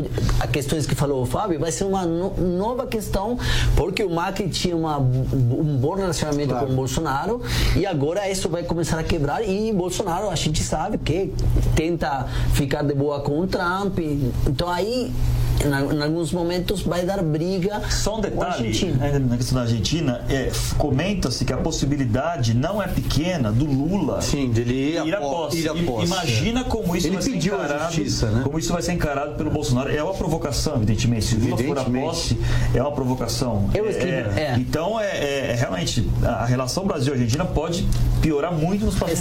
questões que falou o Fábio, vai ser uma no, nova questão, porque o Macri tinha uma, um bom relacionamento claro. com o Bolsonaro e agora isso vai começar a quebrar e Bolsonaro, a gente sabe que tenta ficar de boa com o Trump. Então aí em, alguns momentos vai dar briga. Só um detalhe, na questão da Argentina, é, comenta-se que a possibilidade não é pequena do Lula Sim, dele ir, ir a posse. Ir a posse. Imagina como isso Ele vai ser encarado. Justiça, né? Como isso vai ser encarado pelo Bolsonaro. É uma provocação, evidentemente. Se Lula for a posse, é uma provocação. Eu escrevi, é, é. Então, é, é, realmente, a relação Brasil-Argentina pode piorar muito nos próximos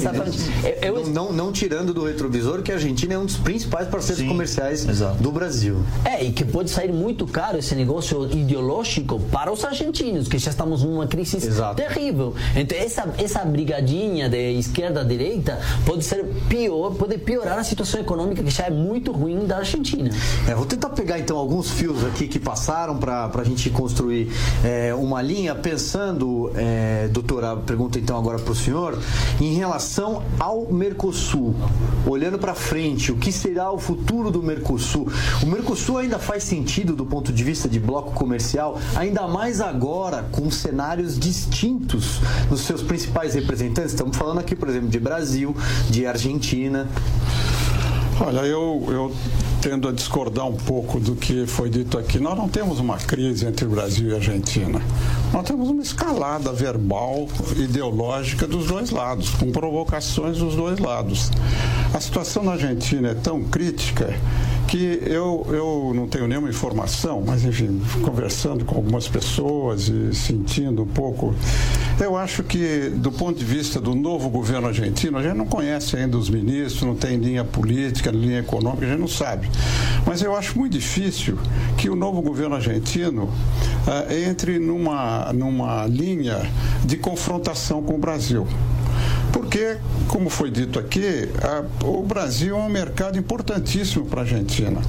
eu... Não, não, não, tirando do retrovisor que a Argentina é um dos principais parceiros Sim, comerciais exato. do Brasil. É, que pode sair muito caro esse negócio ideológico para os argentinos, que já estamos numa crise Exato. terrível. Então essa essa brigadinha de esquerda direita pode ser pior, pode piorar a situação econômica que já é muito ruim da Argentina. É, vou tentar pegar então alguns fios aqui que passaram para a gente construir é, uma linha, pensando, é, doutora, pergunta então agora para o senhor, em relação ao Mercosul, olhando para frente, o que será o futuro do Mercosul? O Mercosul ainda faz sentido do ponto de vista de bloco comercial, ainda mais agora com cenários distintos nos seus principais representantes. Estamos falando aqui, por exemplo, de Brasil, de Argentina. Olha, eu, eu tendo a discordar um pouco do que foi dito aqui. Nós não temos uma crise entre Brasil e Argentina. Nós temos uma escalada verbal, ideológica dos dois lados, com provocações dos dois lados. A situação na Argentina é tão crítica que eu, eu não tenho nenhuma informação, mas enfim, conversando com algumas pessoas e sentindo um pouco, eu acho que do ponto de vista do novo governo argentino, a gente não conhece ainda os ministros, não tem linha política, linha econômica, a gente não sabe. Mas eu acho muito difícil que o novo governo argentino uh, entre numa, numa linha de confrontação com o Brasil Porque, como foi dito aqui, a, o Brasil é um mercado importantíssimo para a Argentina,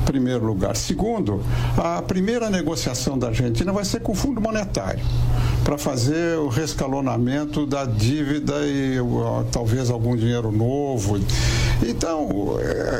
em primeiro lugar. Segundo, a primeira negociação da Argentina vai ser com o Fundo Monetário para fazer o rescalonamento da dívida e talvez algum dinheiro novo. Então,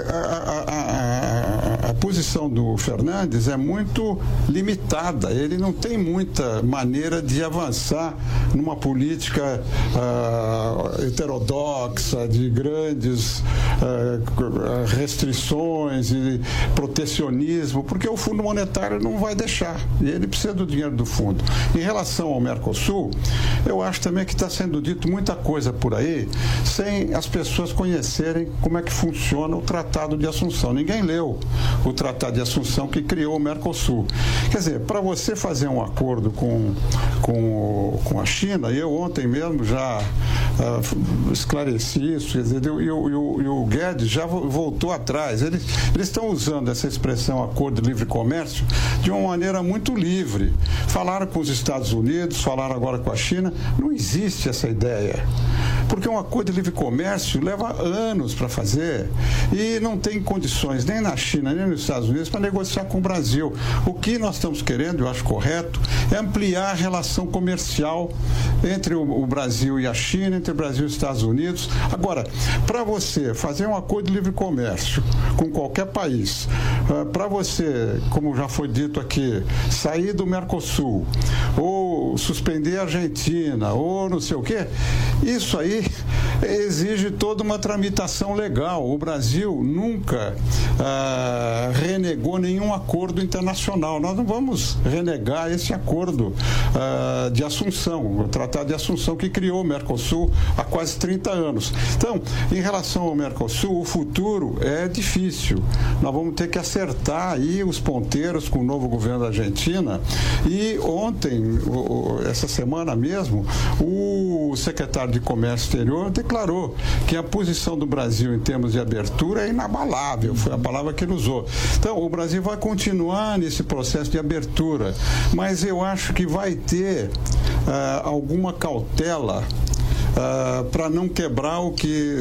a, a, a, a, posição do Fernandes é muito limitada. Ele não tem muita maneira de avançar numa política uh, heterodoxa, de grandes uh, restrições e protecionismo, porque o Fundo Monetário não vai deixar. E ele precisa do dinheiro do fundo. Em relação ao Mercosul, eu acho também que está sendo dito muita coisa por aí sem as pessoas conhecerem como é que funciona o Tratado de Assunção. Ninguém leu o Tratado de Assunção que criou o Mercosul. Quer dizer, para você fazer um acordo com, com, com a China, eu ontem mesmo já uh, esclareci isso, quer e o Guedes já voltou atrás. Eles, eles estão usando essa expressão acordo de livre comércio de uma maneira muito livre. Falaram com os Estados Unidos, falaram agora com a China. Não existe essa ideia. Porque um acordo de livre comércio leva anos para fazer e não tem condições nem na China nem nos Estados Unidos para negociar com o Brasil. O que nós estamos querendo, eu acho correto, é ampliar a relação comercial entre o, Brasil e a China, entre Brasil e os Estados Unidos. Agora, para você fazer um acordo de livre comércio com qualquer país, ah, para você, como já foi dito aqui, sair do Mercosul ou suspender a Argentina ou não sei o quê, isso aí exige toda uma tramitação legal. O Brasil nunca ah, renegou nenhum acordo internacional. Nós não vamos renegar esse acordo ah, de Assunção, o Tratado de Assunção que criou o Mercosul há quase 30 anos. Então, em relação ao Mercosul, o futuro é difícil. Nós vamos ter que acertar aí os ponteiros com o novo governo da Argentina. E ontem, essa semana mesmo, o secretário de Comércio Exterior declarou que a posição do Brasil em termos de abertura é inabalável, foi a palavra que ele usou. Então, o Brasil vai continuar nesse processo de abertura, mas eu acho que vai ter uh, alguma cautela ah, para não quebrar o que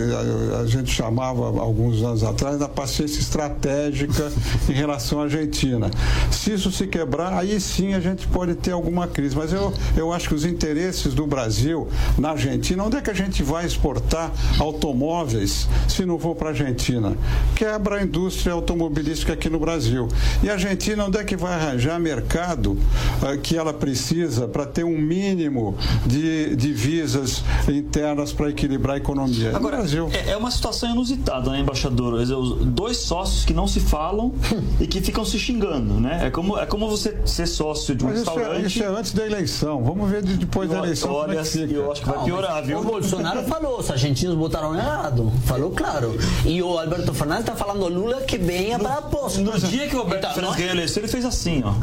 a, a, gente chamava alguns anos atrás da paciência estratégica em relação à Argentina. Se isso se quebrar, aí sim a gente pode ter alguma crise. Mas eu, eu acho que os interesses do Brasil na Argentina, onde é que a gente vai exportar automóveis se não for para a Argentina? Quebra a indústria automobilística aqui no Brasil. E a Argentina, onde é que vai arranjar mercado uh, que ela precisa para ter um mínimo de divisas em internas para equilibrar a economia. Agora, Brasil. É, é, uma situação inusitada, né, embaixador? Dois sócios que não se falam e que ficam se xingando, né? É como, é como você ser sócio de um Mas restaurante. Isso é, isso é antes da eleição. Vamos ver depois da eleição. Olha, como é que eu acho que vai não, piorar, viu? O Bolsonaro falou, os argentinos votaram errado. Falou claro. E o Alberto Fernandes está falando Lula que venha para a posse. No dia que o Alberto então, Fernandes ganhou a eleição, ele fez assim, ó.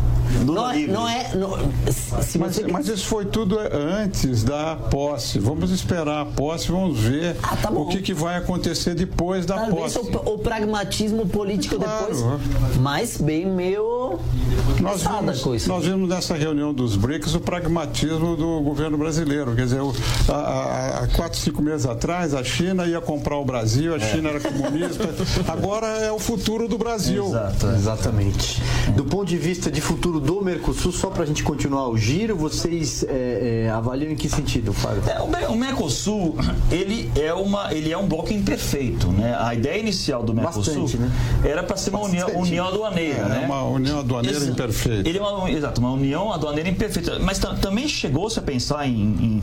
Não é, não é, não, mas, você... mas, isso foi tudo antes da posse. Vamos esperar a posse, vamos ver ah, tá o que, que, vai acontecer depois da Talvez posse. O, o pragmatismo político claro. depois, mas bem meio nós vimos, nós vimos nessa reunião dos BRICS o pragmatismo do governo brasileiro. Quer dizer, há, há quatro, cinco meses atrás, a China ia comprar o Brasil, a é. China era comunista. Agora é o futuro do Brasil. Exato, exatamente. Do ponto de vista de futuro do Mercosul, só para a gente continuar o giro, vocês é, é, avaliam em que sentido, Fábio? É, o Mercosul, ele é, uma, ele é um bloco imperfeito. Né? A ideia inicial do Mercosul Bastante, né? era para ser uma união, união aduaneira. É, né? uma união aduaneira imperfeita. Ele é uma, exato, uma união aduaneira imperfeita. Mas também chegou-se a pensar em, em,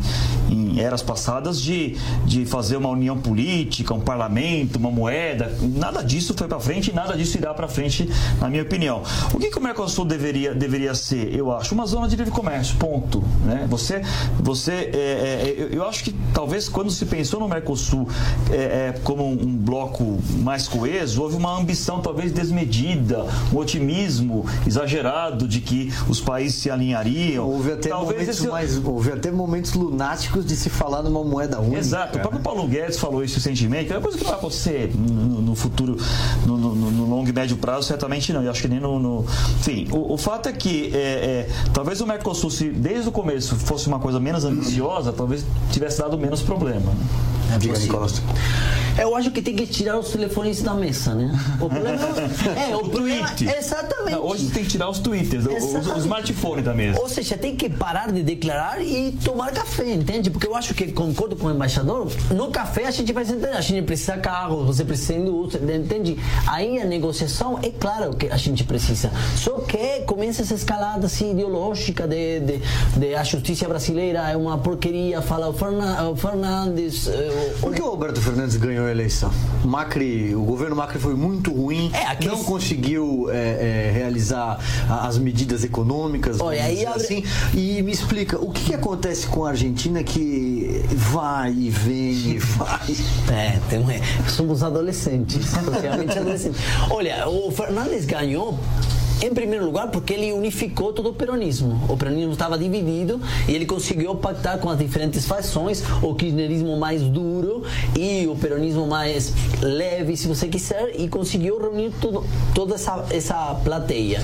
em, eras passadas de, de fazer uma união política, um parlamento, uma moeda. Nada disso foi para frente e nada disso irá para frente, na minha opinião. O que, que o Mercosul deveria, deveria ser, eu acho? Uma zona de livre comércio, ponto. Né? Você, você é, é, eu acho que talvez quando se pensou no Mercosul é, é, como um bloco mais coeso, houve uma ambição talvez desmedida, um otimismo exagerado de que os países se alinhariam. Houve até, talvez momentos, esse... mais, houve até momentos lunáticos de se falar numa moeda única. Exato. O próprio Paulo Guedes falou isso recentemente. É uma coisa que vai acontecer no, no futuro, no, no, no, longo e médio prazo, certamente não. Eu acho que nem no. Enfim, o, o fato é que é, é, talvez o Mercosul, se desde o começo fosse uma coisa menos ambiciosa, talvez tivesse dado menos problema. Né? É Diga. Nicolas. Eu acho que tem que tirar os telefones da mesa, né? O problema é o, problema, tweet. exatamente. Não, hoje tem que tirar os twitters, o, o, o Exatamente. smartphone da mesa. Ou seja, tem que parar de declarar e tomar café, entende? Porque eu acho que concordo com o embaixador. No café a gente vai entender, a gente precisa carro, você precisa indústria, entende? Aí a negociação é claro que a gente precisa. Só que começa essa escalada assim, ideológica de, de, de a justiça brasileira é uma porqueria, fala o Fernan- o Fernandes. Por que o Alberto Fernandes ganhou a eleição? O Macri, o governo Macri foi muito ruim, não conseguiu é, é, realizar as medidas econômicas, Olha, aí abre- assim. E me explica, o que, que acontece com a Argentina que vai e vem e vai? É, tem um, somos adolescentes, socialmente adolescentes. Olha, o Fernandes ganhou. Em primeiro lugar, porque ele unificou todo o peronismo. O peronismo estava dividido e ele conseguiu pactar com as diferentes fações, o kirchnerismo mais duro e o peronismo mais leve, se você quiser, e conseguiu reunir tudo, toda essa, essa plateia.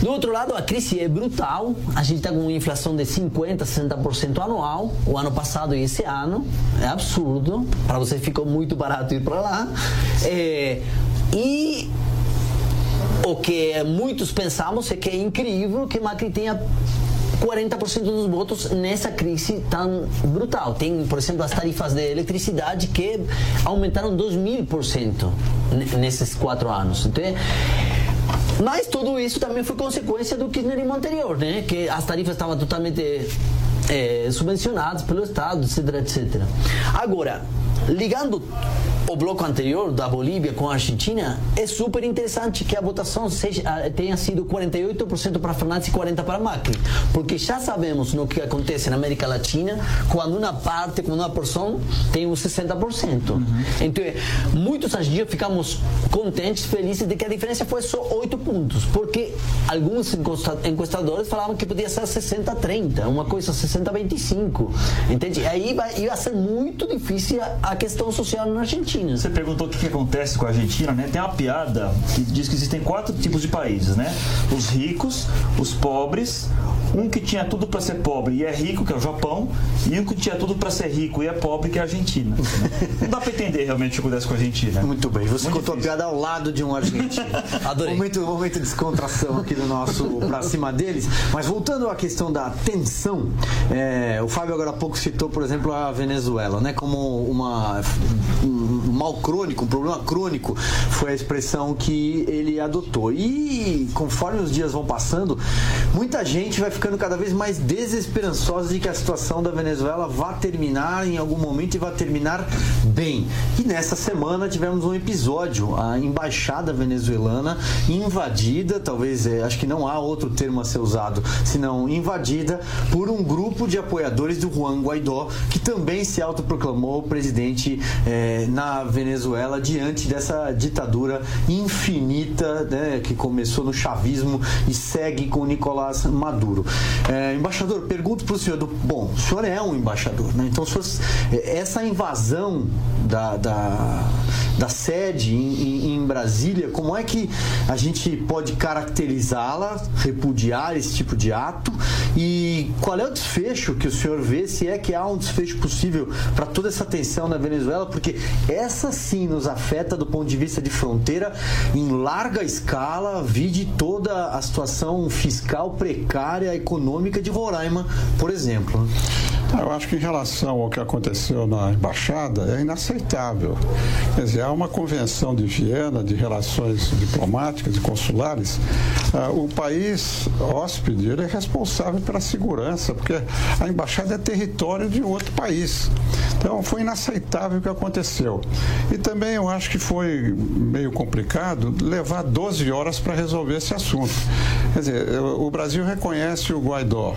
Do outro lado, a crise é brutal. A gente está com uma inflação de 50%, 60% anual. O ano passado e esse ano. É absurdo. Para você ficou muito barato ir para lá. É, e o que muitos pensamos é que é incrível que Macri tenha 40% dos votos nessa crise tão brutal. Tem, por exemplo, as tarifas de eletricidade que aumentaram 2.000% n- nesses quatro anos. Então, é- mas tudo isso também foi consequência do kirchnerismo anterior, né? Que as tarifas estavam totalmente eh, subvencionadas pelo Estado, etc, etc. Agora, ligando o bloco anterior da Bolívia com a Argentina, é super interessante que a votação seja, ah, tenha sido 48% para Fernandes e 40% para Macri, porque já sabemos no que acontece na América Latina quando uma parte, quando uma porção tem os 60%. Então, é, muitos argentinos ficamos contentes, felizes de que a diferença foi só 8 pontos, porque alguns encuestadores falavam que podia ser 60-30, uma coisa 60-25. Entende? Aí vai, ia ser muito difícil a questão social na Argentina. Você perguntou o que, que acontece com a Argentina, né? Tem uma piada que diz que existem quatro tipos de países, né? Os ricos, os pobres, um que tinha tudo para ser pobre e é rico, que é o Japão, e um que tinha tudo para ser rico e é pobre, que é a Argentina. Não dá para entender realmente o que acontece com a Argentina. Muito bem, você contou a piada ao lado de um argentino. Adorei. Momento, momento de descontração aqui do nosso pra cima deles. Mas voltando à questão da tensão, é, o Fábio agora há pouco citou, por exemplo, a Venezuela, né? Como uma, um mal crônico, um problema crônico, foi a expressão que ele adotou. E conforme os dias vão passando, muita gente vai ficando cada vez mais desesperançosa de que a situação da Venezuela vá terminar em algum momento e vá terminar bem. E nessa semana tivemos um episódio, a embaixada venezuelana invadida, talvez, é, acho que não há outro termo a ser usado, senão invadida por um grupo de apoiadores do Juan Guaidó, que também se autoproclamou presidente é, na Venezuela diante dessa ditadura infinita né, que começou no chavismo e segue com Nicolás Maduro. É, embaixador, pergunto para o senhor, do, bom, o senhor é um embaixador, né? Então, se fosse, é, essa invasão da, da, da sede em, em- Brasília, como é que a gente pode caracterizá-la, repudiar esse tipo de ato e qual é o desfecho que o senhor vê, se é que há um desfecho possível para toda essa tensão na Venezuela, porque essa sim nos afeta do ponto de vista de fronteira em larga escala, vide toda a situação fiscal precária, econômica de Roraima, por exemplo. Né? Eu acho que em relação ao que aconteceu na embaixada é inaceitável. Quer dizer, há uma convenção de Viena de relações diplomáticas e consulares. Ah, o país hóspede é responsável pela segurança, porque a embaixada é território de outro país. Então foi inaceitável o que aconteceu. E também eu acho que foi meio complicado levar 12 horas para resolver esse assunto. Quer dizer, o Brasil reconhece o Guaidó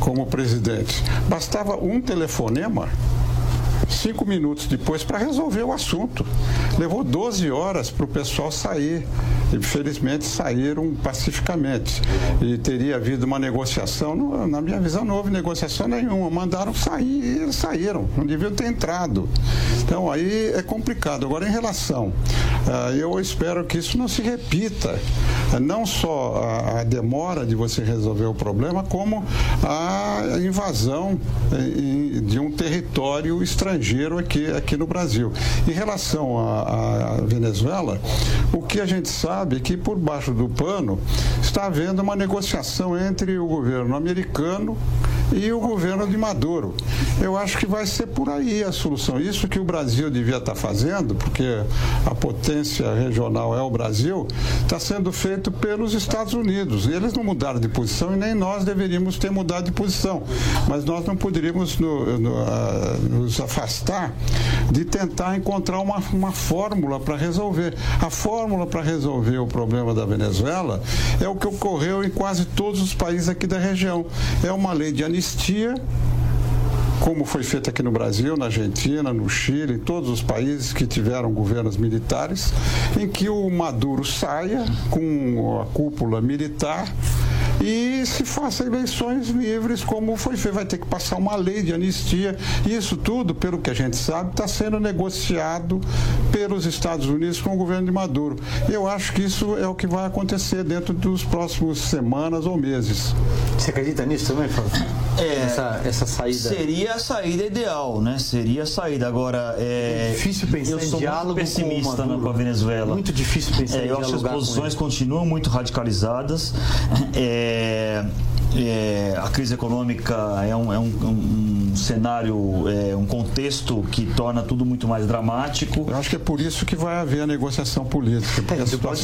como presidente. Bastava um telefonema cinco minutos depois para resolver o assunto. Levou 12 horas para o pessoal sair Infelizmente saíram pacificamente. E teria havido uma negociação, na minha visão não houve negociação nenhuma, mandaram sair e eles saíram, não deviam ter entrado. Então aí é complicado. Agora em relação, uh, eu espero que isso não se repita, não só a, demora de você resolver o problema, como a invasão de um território estrangeiro aqui, aqui no Brasil. Em relação à Venezuela, o que a gente sabe é que por baixo do pano está havendo uma negociação entre o governo americano e o governo de Maduro. Eu acho que vai ser por aí a solução. Isso que o Brasil devia estar fazendo, porque a potência regional é o Brasil, está sendo feito pelos Estados Unidos. Eles não mudaram de posição e nem nós deveríamos ter mudado de posição. Mas nós não poderíamos no, no, uh, nos afastar de tentar encontrar uma, uma fórmula para resolver. A fórmula para resolver o problema da Venezuela é o que ocorreu em quase todos os países aqui da região. É uma lei de anistia como foi feito aqui no Brasil, na Argentina, no Chile, em todos os países que tiveram governos militares, em que o Maduro saia com a cúpula militar e se faça eleições livres, como foi feito. Vai ter que passar uma lei de anistia. E isso tudo, pelo que a gente sabe, está sendo negociado pelos Estados Unidos com o governo de Maduro. Eu acho que isso é o que vai acontecer dentro dos próximos semanas ou meses. Você acredita nisso também, Fábio? É, essa, essa saída. Seria a saída ideal, né? Seria a saída. Agora, é, é difícil pensar eu sou em diálogo muito pessimista com, com a Venezuela. Muito difícil pensar é, em Eu acho que as posições continuam muito radicalizadas. É, é, a crise econômica é um, é um, um, um cenário, é um contexto que torna tudo muito mais dramático. Eu acho que é por isso que vai haver a negociação política. É,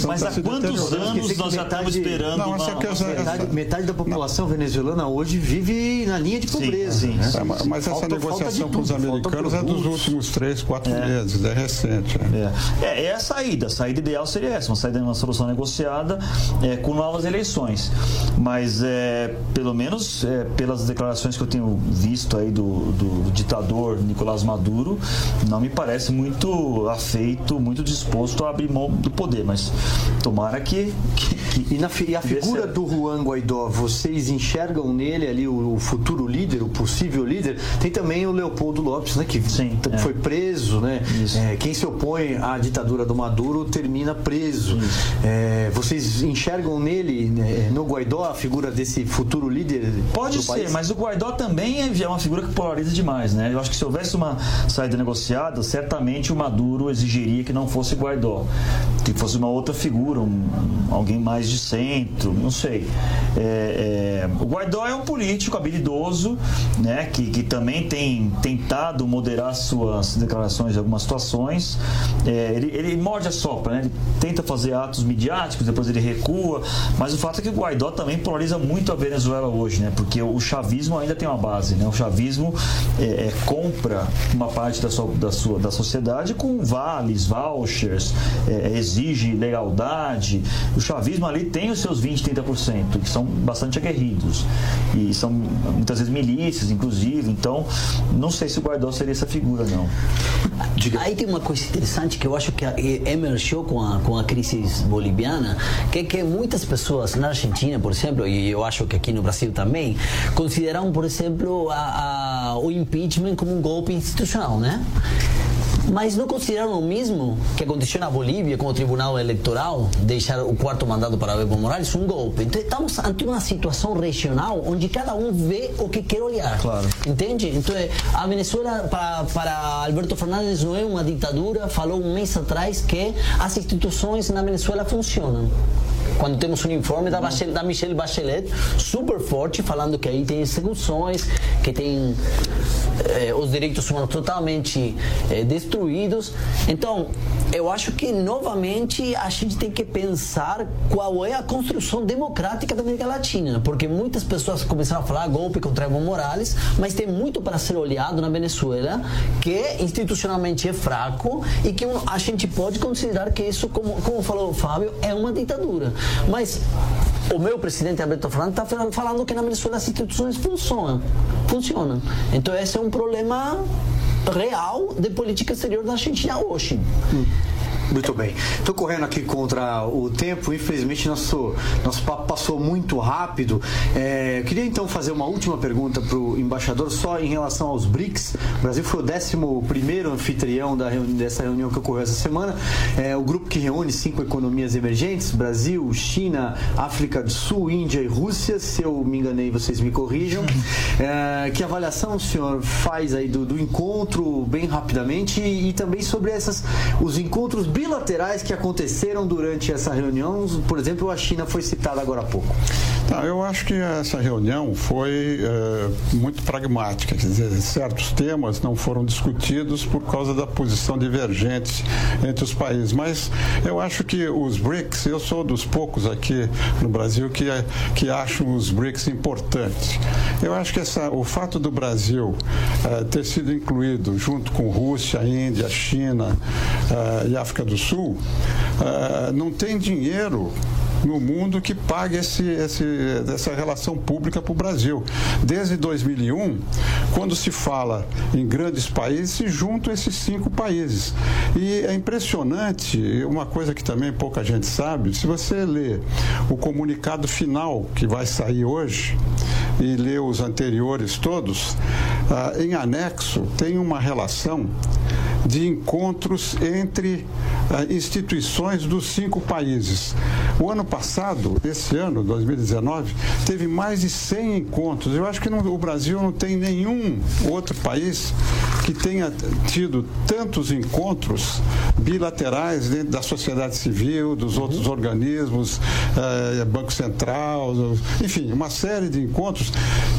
mas tá há quantos anos nós já estamos esperando? Não, uma, essa, uma metade, metade, da população não. venezuelana hoje vive na linha de pobreza. Sim, sim, né? sim. mas essa falta, negociação com os americanos é dos últimos três, quatro é. meses, é recente. É. é. É, a saída. A saída ideal seria essa, uma saída, uma solução negociada com novas eleições. Mas é, pelo menos é, pelas declarações que eu tenho visto aí do, do, do, ditador Nicolás Maduro, não me parece muito afeito, muito disposto a abrir mão do poder, mas tomara que. que, que e, na, e, a figura do Juan Guaidó, vocês enxergam nele ali o, o, futuro líder, o possível líder? Tem também o Leopoldo Lopes, né, que Sim, é. foi preso, né? É, quem se opõe à ditadura do Maduro termina preso. É, vocês enxergam nele, né, no Guaidó, a figura desse futuro líder? Pode ser, país? mas o Guaidó também é uma figura que polariza demais, né? Eu acho que se houvesse uma saída negociada, certamente o Maduro exigiria que não fosse Guaidó, que fosse uma outra figura, um, alguém mais de centro, não sei. É, é, o Guaidó é um político habilidoso, né? Que, que também tem tentado moderar suas declarações em algumas situações. É, ele, ele morde a sopa, né? Ele tenta fazer atos midiáticos, depois ele recua, mas o fato é que o Guaidó também polariza muito a Venezuela hoje, né? Porque o chavismo ainda tem uma base, né? O chavismo é, é, compra uma parte da sua, da sua da sociedade com vales, vouchers, é, é exige lealdade. O chavismo ali tem os seus 20, 30%, que são bastante aguerridos. E são muitas vezes milícias, inclusive. Então, não sei se o Guaidó seria essa figura, não. Diga. Aí tem uma coisa interessante que eu acho que emergiu com a, com a crise boliviana, que é que muitas pessoas na Argentina, por exemplo, e eu acho que aqui no Brasil também, consideram, por exemplo, a, a, o impeachment como um golpe institucional, né? Mas não consideraram o mesmo que aconteceu na Bolívia com o Tribunal Eleitoral, deixar o quarto mandato para Evo Morales um golpe. Então estamos ante uma situação regional onde cada um vê o que quer olhar. Claro. Entende? Então a Venezuela para, para Alberto Fernandes não é uma ditadura. Falou um mês atrás que as instituições na Venezuela funcionam quando temos um informe da, Bachelet, da Michelle Bachelet super forte, falando que aí tem execuções, que tem eh, os direitos humanos totalmente eh, destruídos. Então, eu acho que novamente a gente tem que pensar qual é a construção democrática da América Latina, porque muitas pessoas começaram a falar golpe contra Evo Morales, mas tem muito para ser olhado na Venezuela que institucionalmente é fraco e que a gente pode considerar que isso, como, como falou o Fábio, é uma ditadura. Mas o meu presidente Alberto Fernandes está falando que na Venezuela as instituições funcionam. funcionam. Então esse é um problema real de política exterior da Argentina hoje. Hum. Muito bem. Estou correndo aqui contra o tempo. Infelizmente, nosso, nosso papo passou muito rápido. É, queria então fazer uma última pergunta para o embaixador, só em relação aos BRICS. O Brasil foi o 11 anfitrião da reuni dessa reunião que ocorreu essa semana. É o grupo que reúne cinco economias emergentes: Brasil, China, África do Sul, Índia e Rússia. Se eu me enganei, vocês me corrijam. É, que avaliação o senhor faz aí do, do encontro, bem rapidamente, e, e também sobre essas, os encontros bilaterais que aconteceram durante essa reunião. Por exemplo, a China foi citada agora há pouco. Tá, eu acho que essa reunião foi é, muito pragmática, quer dizer, certos temas não foram discutidos por causa da posição divergente entre os países, mas eu acho que os BRICS, eu sou dos poucos aqui no Brasil que, que acham os BRICS importantes. Eu acho que essa, o fato do Brasil é, ter sido incluído junto com Rússia, Índia, China e África do Sul, não tem dinheiro no mundo que pague esse, esse, essa relação pública para o Brasil. Desde 2001, quando se fala em grandes países, se juntam esses cinco países. E é impressionante, uma coisa que também pouca gente sabe, se você lê o comunicado final que vai sair hoje e lê os anteriores todos, ah, em anexo tem uma relação de encontros entre uh, instituições dos cinco países. O ano passado, esse ano, 2019, teve mais de 100 encontros. Eu acho que o Brasil não tem nenhum outro país que tenha tido tantos encontros bilaterais dentro da sociedade civil, dos uhum. outros organismos, eh, Banco Central, enfim, uma série de encontros.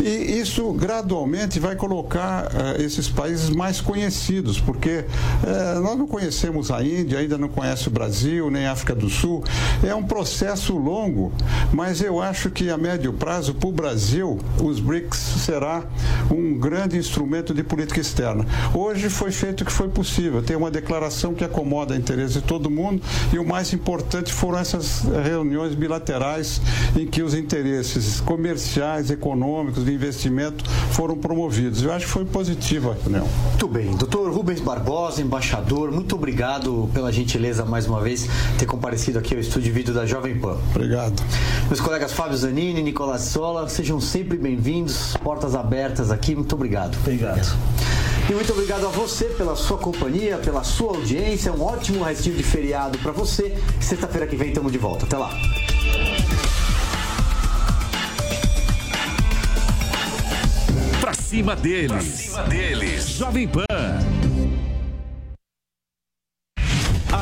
E isso gradualmente vai colocar eh, esses países mais conhecidos, porque é, nós não conhecemos a Índia, ainda não conhece o Brasil, nem a África do Sul. É um processo longo, mas eu acho que a médio prazo, para o Brasil, os BRICS será um grande instrumento de política externa. Hoje foi feito o que foi possível. Tem uma declaração que acomoda o interesse de todo mundo e o mais importante foram essas reuniões bilaterais em que os interesses comerciais, econômicos, de investimento foram promovidos. Eu acho que foi positiva a reunião. Muito bem. Doutor Rubens Barbosa, embaixador, muito obrigado pela gentileza mais uma vez ter comparecido aqui ao estúdio de vídeo da Jovem Pan. Obrigado. Meus colegas Fábio Zanini, Nicolás Sola, sejam sempre bem-vindos, portas abertas aqui, muito obrigado. Obrigado. E muito obrigado a você pela sua companhia, pela sua audiência. Um ótimo restinho de feriado para você. Sexta-feira que vem estamos de volta. Até lá. Pra cima deles. Pra cima deles. Jovem Pan.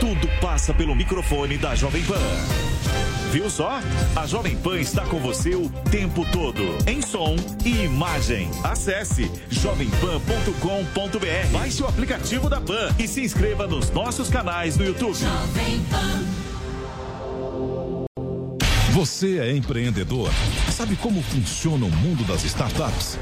Tudo passa pelo microfone da Jovem Pan. Viu só? A Jovem Pan está com você o tempo todo, em som e imagem. Acesse jovempan.com.br, baixe o aplicativo da Pan e se inscreva nos nossos canais no YouTube. Você é empreendedor? Sabe como funciona o mundo das startups?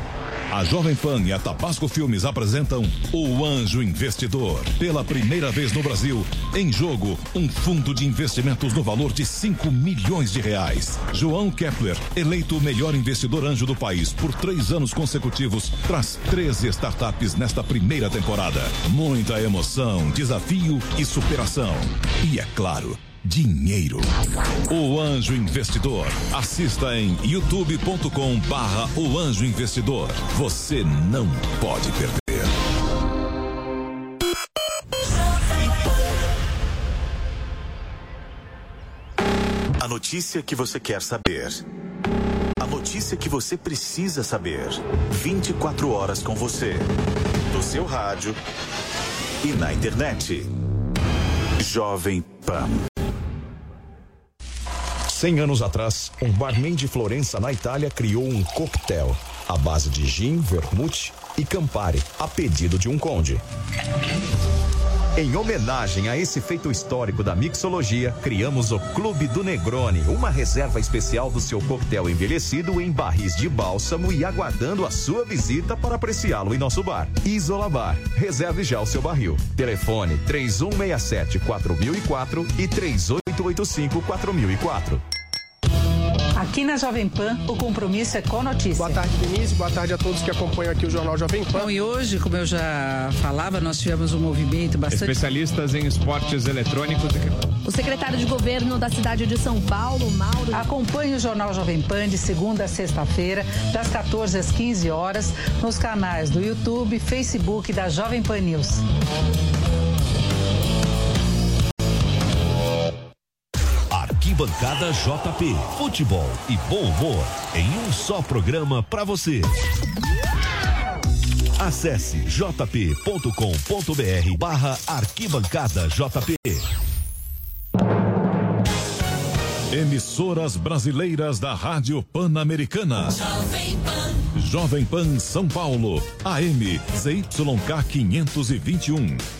A Jovem Pan e a Tabasco Filmes apresentam O Anjo Investidor. Pela primeira vez no Brasil, em jogo, um fundo de investimentos no valor de 5 milhões de reais. João Kepler, eleito o melhor investidor anjo do país por três anos consecutivos, traz 13 startups nesta primeira temporada. Muita emoção, desafio e superação. E é claro, dinheiro. O Anjo Investidor. Assista em youtube.com barra O Anjo Investidor. Você não pode perder. A notícia que você quer saber. A notícia que você precisa saber. 24 horas com você. No seu rádio e na internet. Jovem Pan. 100 anos atrás, um barman de Florença, na Itália, criou um coquetel à base de gin, vermute e campari, a pedido de um conde. Em homenagem a esse feito histórico da mixologia, criamos o Clube do Negroni, uma reserva especial do seu coquetel envelhecido em barris de bálsamo e aguardando a sua visita para apreciá-lo em nosso bar. Isola Bar. Reserve já o seu barril. Telefone 3167 4004 e 3885 4004. Aqui na Jovem Pan, o compromisso é com notícia. Boa tarde, Denise. Boa tarde a todos que acompanham aqui o Jornal Jovem Pan. Bom, e hoje, como eu já falava, nós tivemos um movimento bastante. Especialistas em esportes eletrônicos. O secretário de governo da cidade de São Paulo, Mauro. Acompanhe o Jornal Jovem Pan de segunda a sexta-feira, das 14 às 15 horas, nos canais do YouTube, Facebook da Jovem Pan News. Arquibancada JP. Futebol e bom humor em um só programa para você. Acesse jp.com.br barra Arquibancada JP. Emissoras brasileiras da Rádio Pan-Americana. Jovem Pan. Jovem Pan São Paulo. AM ZYK 521.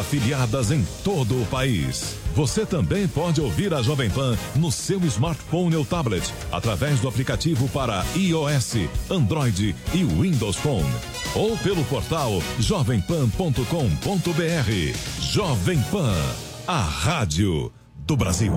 afiliadas em todo o país. Você também pode ouvir a Jovem Pan no seu smartphone ou tablet, através do aplicativo para iOS, Android e Windows Phone. Ou pelo portal jovempan.com.br. Jovem Pan, a rádio do Brasil.